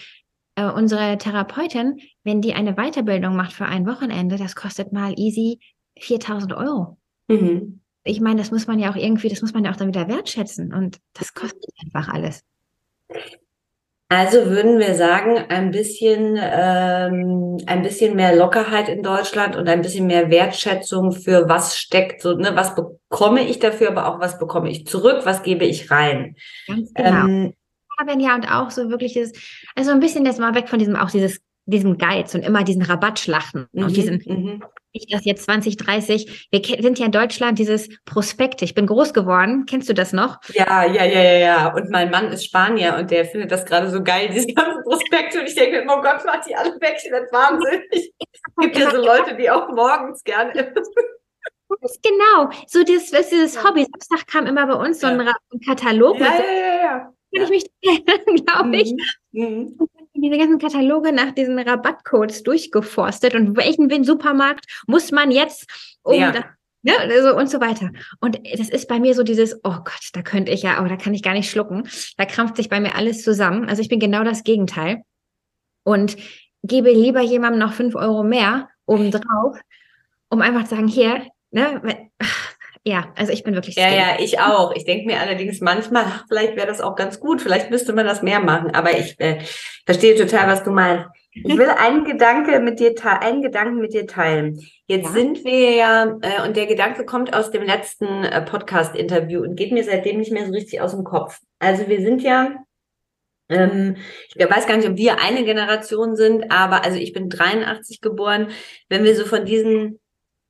äh, unsere Therapeutin, wenn die eine Weiterbildung macht für ein Wochenende, das kostet mal easy 4000 Euro. Mhm. Ich meine, das muss man ja auch irgendwie, das muss man ja auch dann wieder wertschätzen und das kostet einfach alles. Also würden wir sagen, ein bisschen, ähm, ein bisschen mehr Lockerheit in Deutschland und ein bisschen mehr Wertschätzung für was steckt, so, ne, was bekomme ich dafür, aber auch was bekomme ich zurück, was gebe ich rein. Ganz genau. Ähm, wenn ja, und auch so wirklich dieses, also ein bisschen jetzt mal weg von diesem, auch dieses, diesem Geiz und immer diesen Rabattschlachten mhm, und diesen, mhm ich das jetzt 2030. Wir sind ja in Deutschland dieses Prospekt. Ich bin groß geworden. Kennst du das noch? Ja, ja, ja, ja, ja. Und mein Mann ist Spanier und der findet das gerade so geil, diese ganzen Prospekte. Und ich denke mir, oh Gott, mach die alle weg. Ich werde wahnsinnig. Es gibt ja so Leute, die auch morgens gerne. genau. So dieses, dieses Hobby. Samstag kam immer bei uns so ein, ja. Katalog. Ja, ja, ja, ja. Kann ich mich, glaube ich. Mhm. Diese ganzen Kataloge nach diesen Rabattcodes durchgeforstet und welchen Supermarkt muss man jetzt um ja. das, ne, also und so weiter. Und das ist bei mir so dieses, oh Gott, da könnte ich ja, oh, da kann ich gar nicht schlucken. Da krampft sich bei mir alles zusammen. Also ich bin genau das Gegenteil und gebe lieber jemandem noch fünf Euro mehr obendrauf, um einfach zu sagen, hier, ne, ja, also ich bin wirklich. Ja, ja, ich auch. Ich denke mir allerdings manchmal, ach, vielleicht wäre das auch ganz gut. Vielleicht müsste man das mehr machen. Aber ich äh, verstehe total, was du meinst. Ich will einen Gedanke mit dir, einen Gedanken mit dir teilen. Jetzt ja. sind wir ja, äh, und der Gedanke kommt aus dem letzten äh, Podcast-Interview und geht mir seitdem nicht mehr so richtig aus dem Kopf. Also wir sind ja ähm, ich weiß gar nicht, ob wir eine Generation sind, aber also ich bin 83 geboren. Wenn wir so von diesen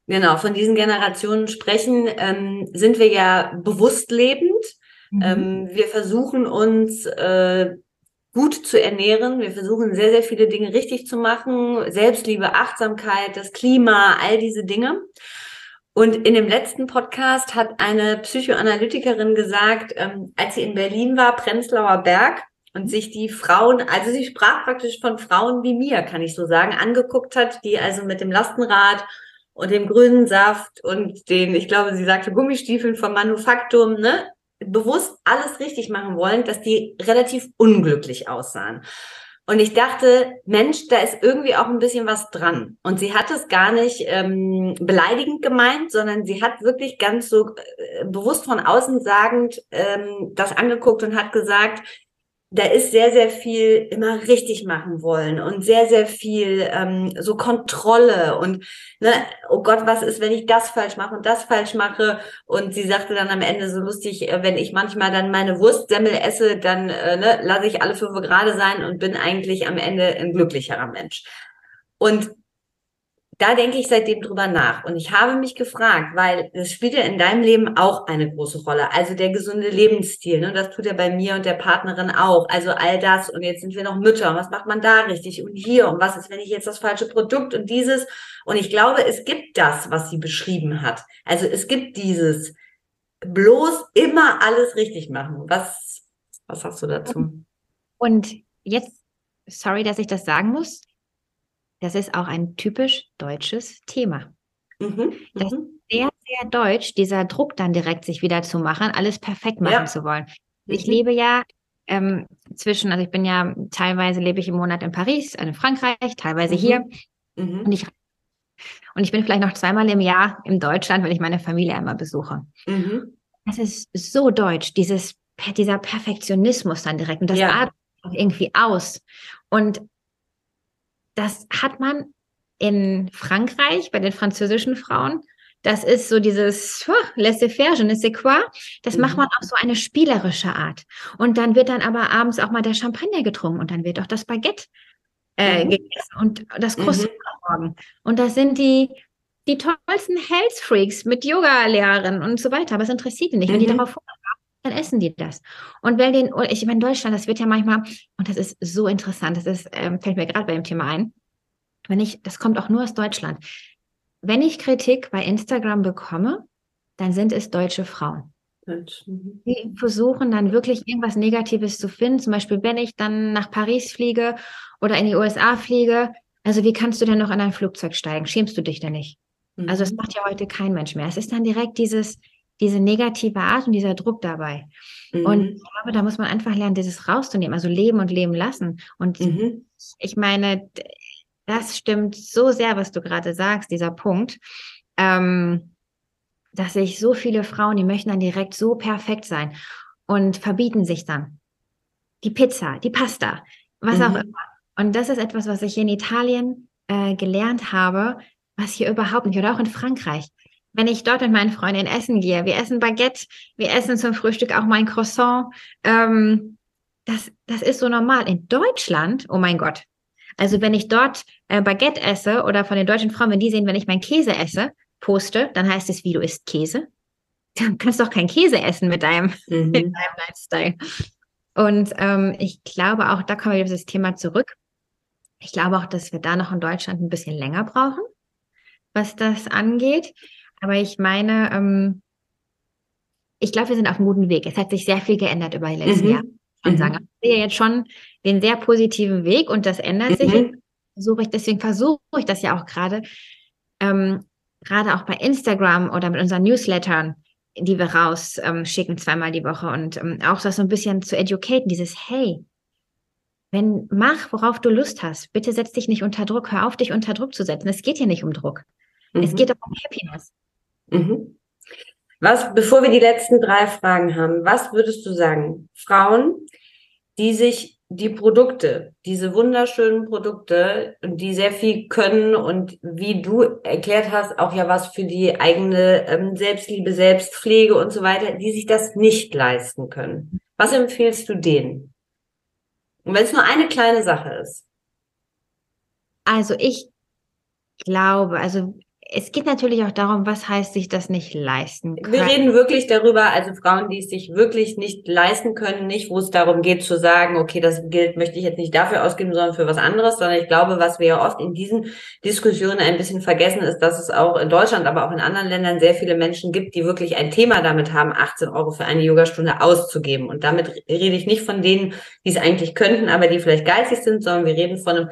Genau, von diesen Generationen sprechen, ähm, sind wir ja bewusst lebend. Mhm. Ähm, wir versuchen uns äh, gut zu ernähren. Wir versuchen sehr, sehr viele Dinge richtig zu machen. Selbstliebe, Achtsamkeit, das Klima, all diese Dinge. Und in dem letzten Podcast hat eine Psychoanalytikerin gesagt, ähm, als sie in Berlin war, Prenzlauer Berg, und sich die Frauen, also sie sprach praktisch von Frauen wie mir, kann ich so sagen, angeguckt hat, die also mit dem Lastenrad und dem grünen Saft und den, ich glaube, sie sagte Gummistiefeln vom Manufaktum, ne, bewusst alles richtig machen wollen, dass die relativ unglücklich aussahen. Und ich dachte, Mensch, da ist irgendwie auch ein bisschen was dran. Und sie hat es gar nicht ähm, beleidigend gemeint, sondern sie hat wirklich ganz so äh, bewusst von außen sagend ähm, das angeguckt und hat gesagt, da ist sehr, sehr viel immer richtig machen wollen und sehr, sehr viel ähm, so Kontrolle und ne, oh Gott, was ist, wenn ich das falsch mache und das falsch mache? Und sie sagte dann am Ende so lustig, äh, wenn ich manchmal dann meine Wurstsemmel esse, dann äh, ne, lasse ich alle fünf gerade sein und bin eigentlich am Ende ein glücklicherer Mensch. Und da denke ich seitdem drüber nach. Und ich habe mich gefragt, weil das spielt ja in deinem Leben auch eine große Rolle. Also der gesunde Lebensstil, ne? das tut er bei mir und der Partnerin auch. Also all das. Und jetzt sind wir noch Mütter. Und was macht man da richtig? Und hier. Und was ist, wenn ich jetzt das falsche Produkt und dieses? Und ich glaube, es gibt das, was sie beschrieben hat. Also es gibt dieses bloß immer alles richtig machen. Was, was hast du dazu? Und jetzt, sorry, dass ich das sagen muss, das ist auch ein typisch deutsches Thema. Mhm, das ist mhm. sehr, sehr deutsch, dieser Druck dann direkt sich wieder zu machen, alles perfekt machen ja. zu wollen. Ich mhm. lebe ja ähm, zwischen, also ich bin ja teilweise lebe ich im Monat in Paris, in Frankreich, teilweise mhm. hier. Mhm. Und ich und ich bin vielleicht noch zweimal im Jahr in Deutschland, wenn ich meine Familie einmal besuche. Mhm. Das ist so deutsch, dieses, dieser Perfektionismus dann direkt. Und das ja. atmet irgendwie aus. Und das hat man in Frankreich bei den französischen Frauen. Das ist so dieses oh, laissez-faire, je ne sais quoi. Das mhm. macht man auf so eine spielerische Art. Und dann wird dann aber abends auch mal der Champagner getrunken und dann wird auch das Baguette äh, mhm. gegessen und das Croissant mhm. morgen. Und das sind die, die tollsten Health Freaks mit Yoga-Lehrerinnen und so weiter. Aber es interessiert die nicht. Wenn die mhm. darauf dann essen die das. Und wenn den, ich meine, in Deutschland, das wird ja manchmal, und das ist so interessant, das ist, ähm, fällt mir gerade bei dem Thema ein, wenn ich, das kommt auch nur aus Deutschland. Wenn ich Kritik bei Instagram bekomme, dann sind es deutsche Frauen. Mhm. Die versuchen dann wirklich irgendwas Negatives zu finden. Zum Beispiel, wenn ich dann nach Paris fliege oder in die USA fliege. Also, wie kannst du denn noch in ein Flugzeug steigen? Schämst du dich denn nicht? Mhm. Also, das macht ja heute kein Mensch mehr. Es ist dann direkt dieses, diese negative Art und dieser Druck dabei. Mhm. Und ich glaube, da muss man einfach lernen, dieses rauszunehmen, also leben und leben lassen. Und mhm. ich meine, das stimmt so sehr, was du gerade sagst, dieser Punkt. Ähm, dass sich so viele Frauen, die möchten dann direkt so perfekt sein und verbieten sich dann die Pizza, die Pasta, was mhm. auch immer. Und das ist etwas, was ich in Italien äh, gelernt habe, was hier überhaupt nicht, oder auch in Frankreich. Wenn ich dort mit meinen Freundinnen essen gehe, wir essen Baguette, wir essen zum Frühstück auch mein Croissant, ähm, das, das ist so normal. In Deutschland, oh mein Gott. Also wenn ich dort äh, Baguette esse oder von den deutschen Frauen, wenn die sehen, wenn ich meinen Käse esse, poste, dann heißt es, wie du isst Käse. Dann kannst du doch keinen Käse essen mit deinem, mhm. mit deinem Lifestyle. Und ähm, ich glaube auch, da kommen wir auf das Thema zurück. Ich glaube auch, dass wir da noch in Deutschland ein bisschen länger brauchen, was das angeht. Aber ich meine, ähm, ich glaube, wir sind auf einem guten Weg. Es hat sich sehr viel geändert über die letzten mhm. Jahre. Und mhm. sagen, ich sehe jetzt schon den sehr positiven Weg und das ändert sich. Mhm. Versuche ich, deswegen versuche ich das ja auch gerade, ähm, gerade auch bei Instagram oder mit unseren Newslettern, die wir rausschicken ähm, zweimal die Woche und ähm, auch das so ein bisschen zu educaten, dieses Hey, wenn mach, worauf du Lust hast, bitte setz dich nicht unter Druck, hör auf, dich unter Druck zu setzen. Es geht hier nicht um Druck. Mhm. Es geht um Happiness. Mhm. Was, bevor wir die letzten drei Fragen haben, was würdest du sagen? Frauen, die sich die Produkte, diese wunderschönen Produkte, die sehr viel können und wie du erklärt hast, auch ja was für die eigene ähm, Selbstliebe, Selbstpflege und so weiter, die sich das nicht leisten können. Was empfiehlst du denen? Und wenn es nur eine kleine Sache ist. Also ich glaube, also es geht natürlich auch darum, was heißt sich das nicht leisten können. Wir reden wirklich darüber, also Frauen, die es sich wirklich nicht leisten können, nicht, wo es darum geht zu sagen, okay, das Geld möchte ich jetzt nicht dafür ausgeben, sondern für was anderes, sondern ich glaube, was wir ja oft in diesen Diskussionen ein bisschen vergessen, ist, dass es auch in Deutschland, aber auch in anderen Ländern sehr viele Menschen gibt, die wirklich ein Thema damit haben, 18 Euro für eine Yogastunde auszugeben. Und damit rede ich nicht von denen, die es eigentlich könnten, aber die vielleicht geizig sind, sondern wir reden von einem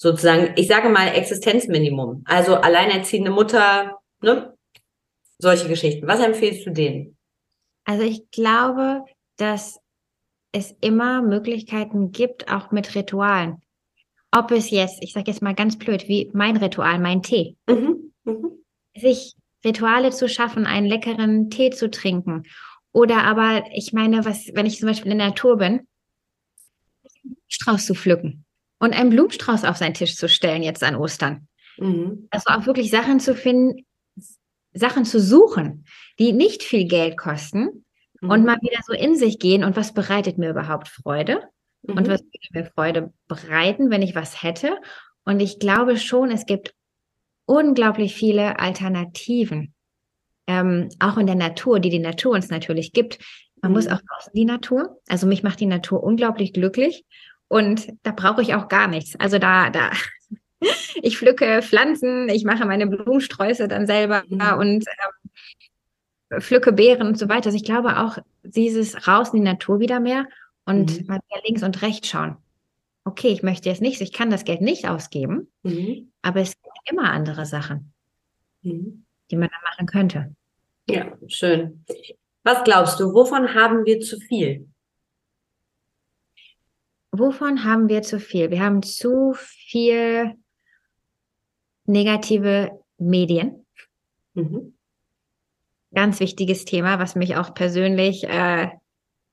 sozusagen, ich sage mal Existenzminimum. Also alleinerziehende Mutter, ne? Solche Geschichten. Was empfiehlst du denen? Also ich glaube, dass es immer Möglichkeiten gibt, auch mit Ritualen. Ob es jetzt, ich sage jetzt mal ganz blöd, wie mein Ritual, mein Tee. Mhm. Mhm. Sich Rituale zu schaffen, einen leckeren Tee zu trinken. Oder aber, ich meine, was, wenn ich zum Beispiel in der Natur bin, Strauß zu pflücken und einen Blumenstrauß auf seinen Tisch zu stellen jetzt an Ostern. Mhm. Also auch wirklich Sachen zu finden, Sachen zu suchen, die nicht viel Geld kosten mhm. und mal wieder so in sich gehen und was bereitet mir überhaupt Freude mhm. und was würde mir Freude bereiten, wenn ich was hätte. Und ich glaube schon, es gibt unglaublich viele Alternativen, ähm, auch in der Natur, die die Natur uns natürlich gibt. Man muss mhm. auch draußen die Natur. Also mich macht die Natur unglaublich glücklich und da brauche ich auch gar nichts. Also da, da, ich pflücke Pflanzen, ich mache meine Blumensträuße dann selber mhm. und ähm, pflücke Beeren und so weiter. Also ich glaube auch dieses raus in die Natur wieder mehr und mhm. mal links und rechts schauen. Okay, ich möchte jetzt nichts, ich kann das Geld nicht ausgeben, mhm. aber es gibt immer andere Sachen, mhm. die man da machen könnte. Ja, schön. Was glaubst du, wovon haben wir zu viel? Wovon haben wir zu viel? Wir haben zu viel negative Medien. Mhm. Ganz wichtiges Thema, was mich auch persönlich äh,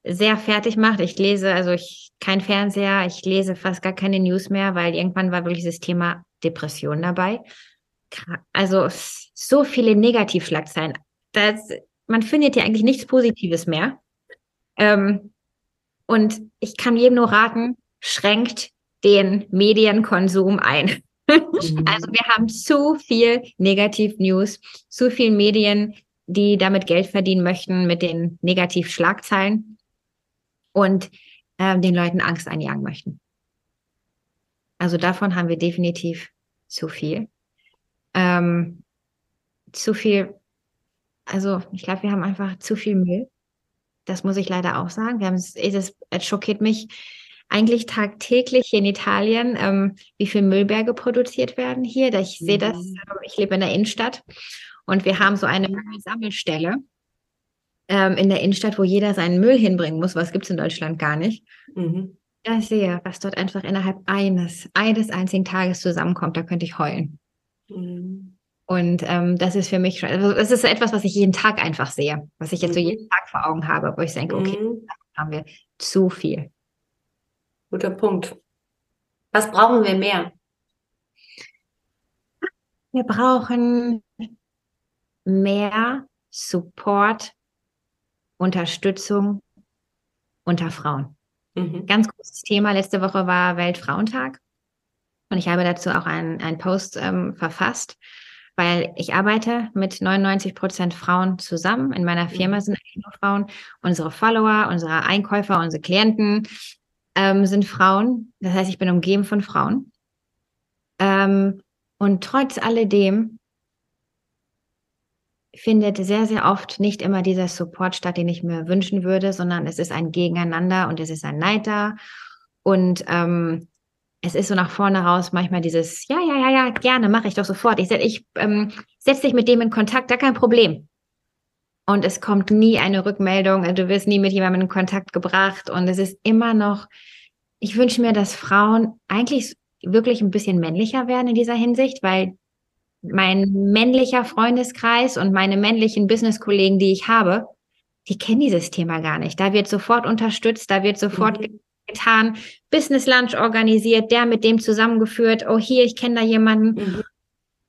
sehr fertig macht. Ich lese, also ich kein Fernseher, ich lese fast gar keine News mehr, weil irgendwann war wirklich das Thema Depression dabei. Also so viele Negativschlagzeilen. Das, man findet ja eigentlich nichts Positives mehr. Ähm, und ich kann jedem nur raten, schränkt den Medienkonsum ein. Mhm. Also wir haben zu viel Negativ-News, zu viel Medien, die damit Geld verdienen möchten mit den Negativ-Schlagzeilen und äh, den Leuten Angst einjagen möchten. Also davon haben wir definitiv zu viel. Ähm, zu viel, also ich glaube, wir haben einfach zu viel Müll. Das muss ich leider auch sagen. Wir haben es, es, es schockiert mich eigentlich tagtäglich in Italien, ähm, wie viel Müllberge produziert werden hier. Ich sehe das, mhm. ähm, ich lebe in der Innenstadt und wir haben so eine Sammelstelle ähm, in der Innenstadt, wo jeder seinen Müll hinbringen muss. Was gibt es in Deutschland gar nicht. Mhm. Ich sehe, was dort einfach innerhalb eines, eines einzigen Tages zusammenkommt, da könnte ich heulen. Mhm. Und ähm, das ist für mich schon, also das ist etwas, was ich jeden Tag einfach sehe, was ich jetzt so jeden mhm. Tag vor Augen habe, wo ich denke, okay, mhm. haben wir zu viel. Guter Punkt. Was brauchen wir mehr? Wir brauchen mehr Support, Unterstützung unter Frauen. Mhm. Ganz großes Thema. Letzte Woche war Weltfrauentag. Und ich habe dazu auch einen, einen Post ähm, verfasst, weil ich arbeite mit 99 Prozent Frauen zusammen. In meiner Firma mhm. sind nur Frauen. Unsere Follower, unsere Einkäufer, unsere Klienten ähm, sind Frauen. Das heißt, ich bin umgeben von Frauen. Ähm, und trotz alledem findet sehr, sehr oft nicht immer dieser Support statt, den ich mir wünschen würde, sondern es ist ein Gegeneinander und es ist ein Neid da. Und ähm, es ist so nach vorne raus manchmal dieses, ja, ja, ja, ja, gerne, mache ich doch sofort. Ich, ich ähm, setze dich mit dem in Kontakt, da kein Problem. Und es kommt nie eine Rückmeldung, du wirst nie mit jemandem in Kontakt gebracht. Und es ist immer noch, ich wünsche mir, dass Frauen eigentlich wirklich ein bisschen männlicher werden in dieser Hinsicht, weil mein männlicher Freundeskreis und meine männlichen Business-Kollegen, die ich habe, die kennen dieses Thema gar nicht. Da wird sofort unterstützt, da wird sofort mhm getan, Business Lunch organisiert, der mit dem zusammengeführt, oh hier, ich kenne da jemanden. Mhm.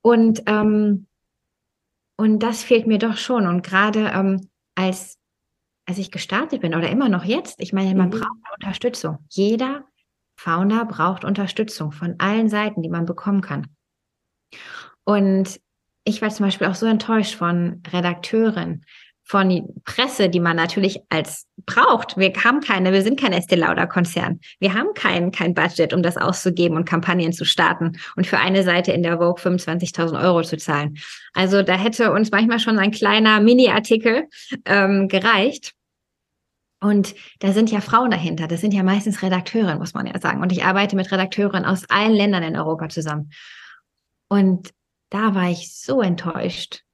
Und, ähm, und das fehlt mir doch schon. Und gerade ähm, als, als ich gestartet bin oder immer noch jetzt, ich meine, man mhm. braucht Unterstützung. Jeder Founder braucht Unterstützung von allen Seiten, die man bekommen kann. Und ich war zum Beispiel auch so enttäuscht von Redakteuren, von Presse, die man natürlich als braucht. Wir haben keine, wir sind kein Estee Lauder Konzern. Wir haben kein, kein Budget, um das auszugeben und Kampagnen zu starten und für eine Seite in der Vogue 25.000 Euro zu zahlen. Also da hätte uns manchmal schon ein kleiner Mini-Artikel ähm, gereicht. Und da sind ja Frauen dahinter. Das sind ja meistens Redakteurinnen, muss man ja sagen. Und ich arbeite mit Redakteurinnen aus allen Ländern in Europa zusammen. Und da war ich so enttäuscht,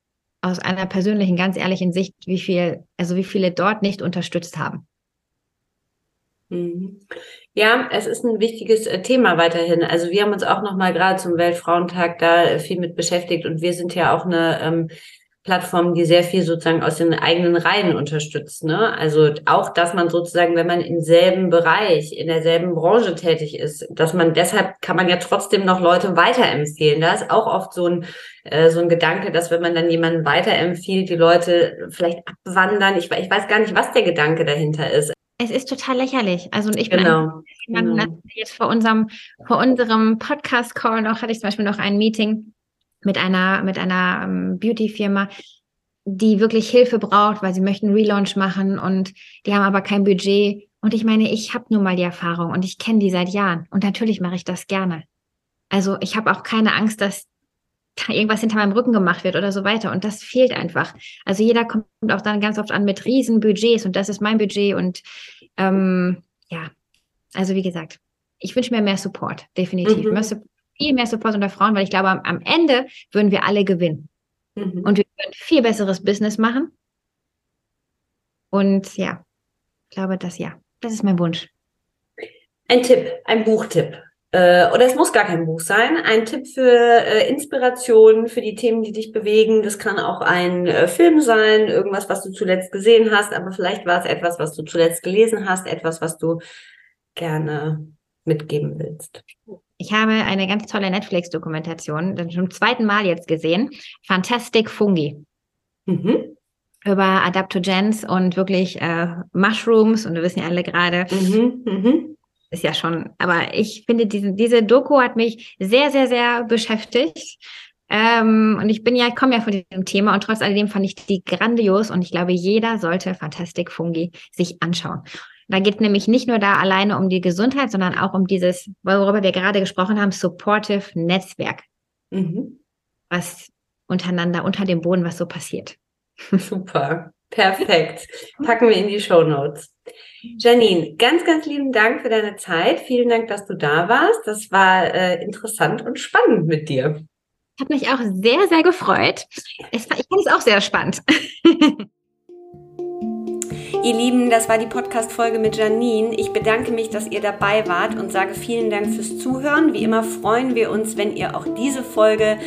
aus einer persönlichen, ganz ehrlichen Sicht, wie viel, also wie viele dort nicht unterstützt haben. Mhm. Ja, es ist ein wichtiges äh, Thema weiterhin. Also wir haben uns auch noch mal gerade zum Weltfrauentag da äh, viel mit beschäftigt und wir sind ja auch eine ähm, Plattformen, die sehr viel sozusagen aus den eigenen Reihen unterstützt. Ne? Also auch, dass man sozusagen, wenn man im selben Bereich, in derselben Branche tätig ist, dass man deshalb kann man ja trotzdem noch Leute weiterempfehlen. Da ist auch oft so ein äh, so ein Gedanke, dass wenn man dann jemanden weiterempfiehlt, die Leute vielleicht abwandern. Ich, ich weiß gar nicht, was der Gedanke dahinter ist. Es ist total lächerlich. Also und ich bin genau, genau. jetzt vor unserem vor unserem Podcast Call noch hatte ich zum Beispiel noch ein Meeting mit einer, mit einer ähm, Beauty-Firma, die wirklich Hilfe braucht, weil sie möchten Relaunch machen und die haben aber kein Budget. Und ich meine, ich habe nun mal die Erfahrung und ich kenne die seit Jahren. Und natürlich mache ich das gerne. Also ich habe auch keine Angst, dass da irgendwas hinter meinem Rücken gemacht wird oder so weiter. Und das fehlt einfach. Also jeder kommt auch dann ganz oft an mit riesen Budgets und das ist mein Budget. Und ähm, ja, also wie gesagt, ich wünsche mir mehr Support, definitiv. Mhm. Mehr Support viel mehr Support unter Frauen, weil ich glaube, am, am Ende würden wir alle gewinnen. Mhm. Und wir würden viel besseres Business machen. Und ja, ich glaube, das ja, das ist mein Wunsch. Ein Tipp, ein Buchtipp. Äh, oder es muss gar kein Buch sein. Ein Tipp für äh, Inspiration, für die Themen, die dich bewegen. Das kann auch ein äh, Film sein, irgendwas, was du zuletzt gesehen hast, aber vielleicht war es etwas, was du zuletzt gelesen hast, etwas, was du gerne mitgeben willst. Ich habe eine ganz tolle Netflix-Dokumentation, zum zweiten Mal jetzt gesehen. Fantastic Fungi. Mhm. Über Adaptogens und wirklich äh, Mushrooms und wir wissen ja alle gerade, mhm, mhm ist ja schon, aber ich finde, diese, diese Doku hat mich sehr, sehr, sehr beschäftigt. Ähm, und ich bin ja, komme ja von diesem Thema und trotz alledem fand ich die grandios und ich glaube, jeder sollte Fantastic Fungi sich anschauen. Da geht nämlich nicht nur da alleine um die Gesundheit, sondern auch um dieses, worüber wir gerade gesprochen haben, Supportive Netzwerk. Mhm. Was untereinander, unter dem Boden, was so passiert. Super. Perfekt. Packen wir in die Show Notes. Janine, ganz, ganz lieben Dank für deine Zeit. Vielen Dank, dass du da warst. Das war äh, interessant und spannend mit dir. Hat mich auch sehr, sehr gefreut. Es, ich fand es auch sehr spannend. Ihr Lieben, das war die Podcast-Folge mit Janine. Ich bedanke mich, dass ihr dabei wart und sage vielen Dank fürs Zuhören. Wie immer freuen wir uns, wenn ihr auch diese Folge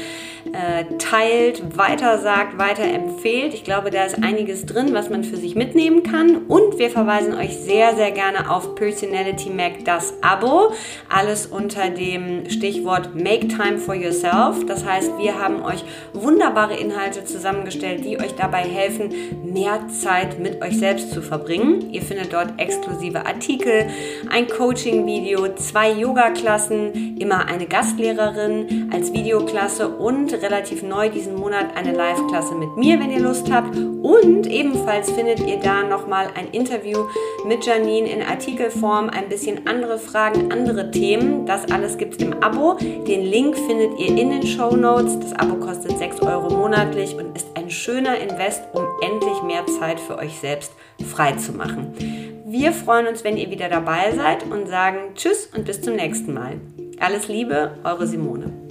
äh, teilt, weitersagt, weiterempfehlt. Ich glaube, da ist einiges drin, was man für sich mitnehmen kann. Und wir verweisen euch sehr, sehr gerne auf Personality Mac, das Abo. Alles unter dem Stichwort Make Time for Yourself. Das heißt, wir haben euch wunderbare Inhalte zusammengestellt, die euch dabei helfen, mehr Zeit mit euch selbst zu verbringen. Ihr findet dort exklusive Artikel, ein Coaching-Video, zwei Yoga-Klassen, immer eine Gastlehrerin als Videoklasse und relativ neu diesen Monat eine Live-Klasse mit mir, wenn ihr Lust habt. Und ebenfalls findet ihr da nochmal ein Interview mit Janine in Artikelform, ein bisschen andere Fragen, andere Themen. Das alles gibt es im Abo. Den Link findet ihr in den Show Notes. Das Abo kostet 6 Euro monatlich und ist ein schöner Invest, um endlich mehr Zeit für euch selbst frei zu machen. Wir freuen uns, wenn ihr wieder dabei seid und sagen Tschüss und bis zum nächsten Mal. Alles Liebe, eure Simone.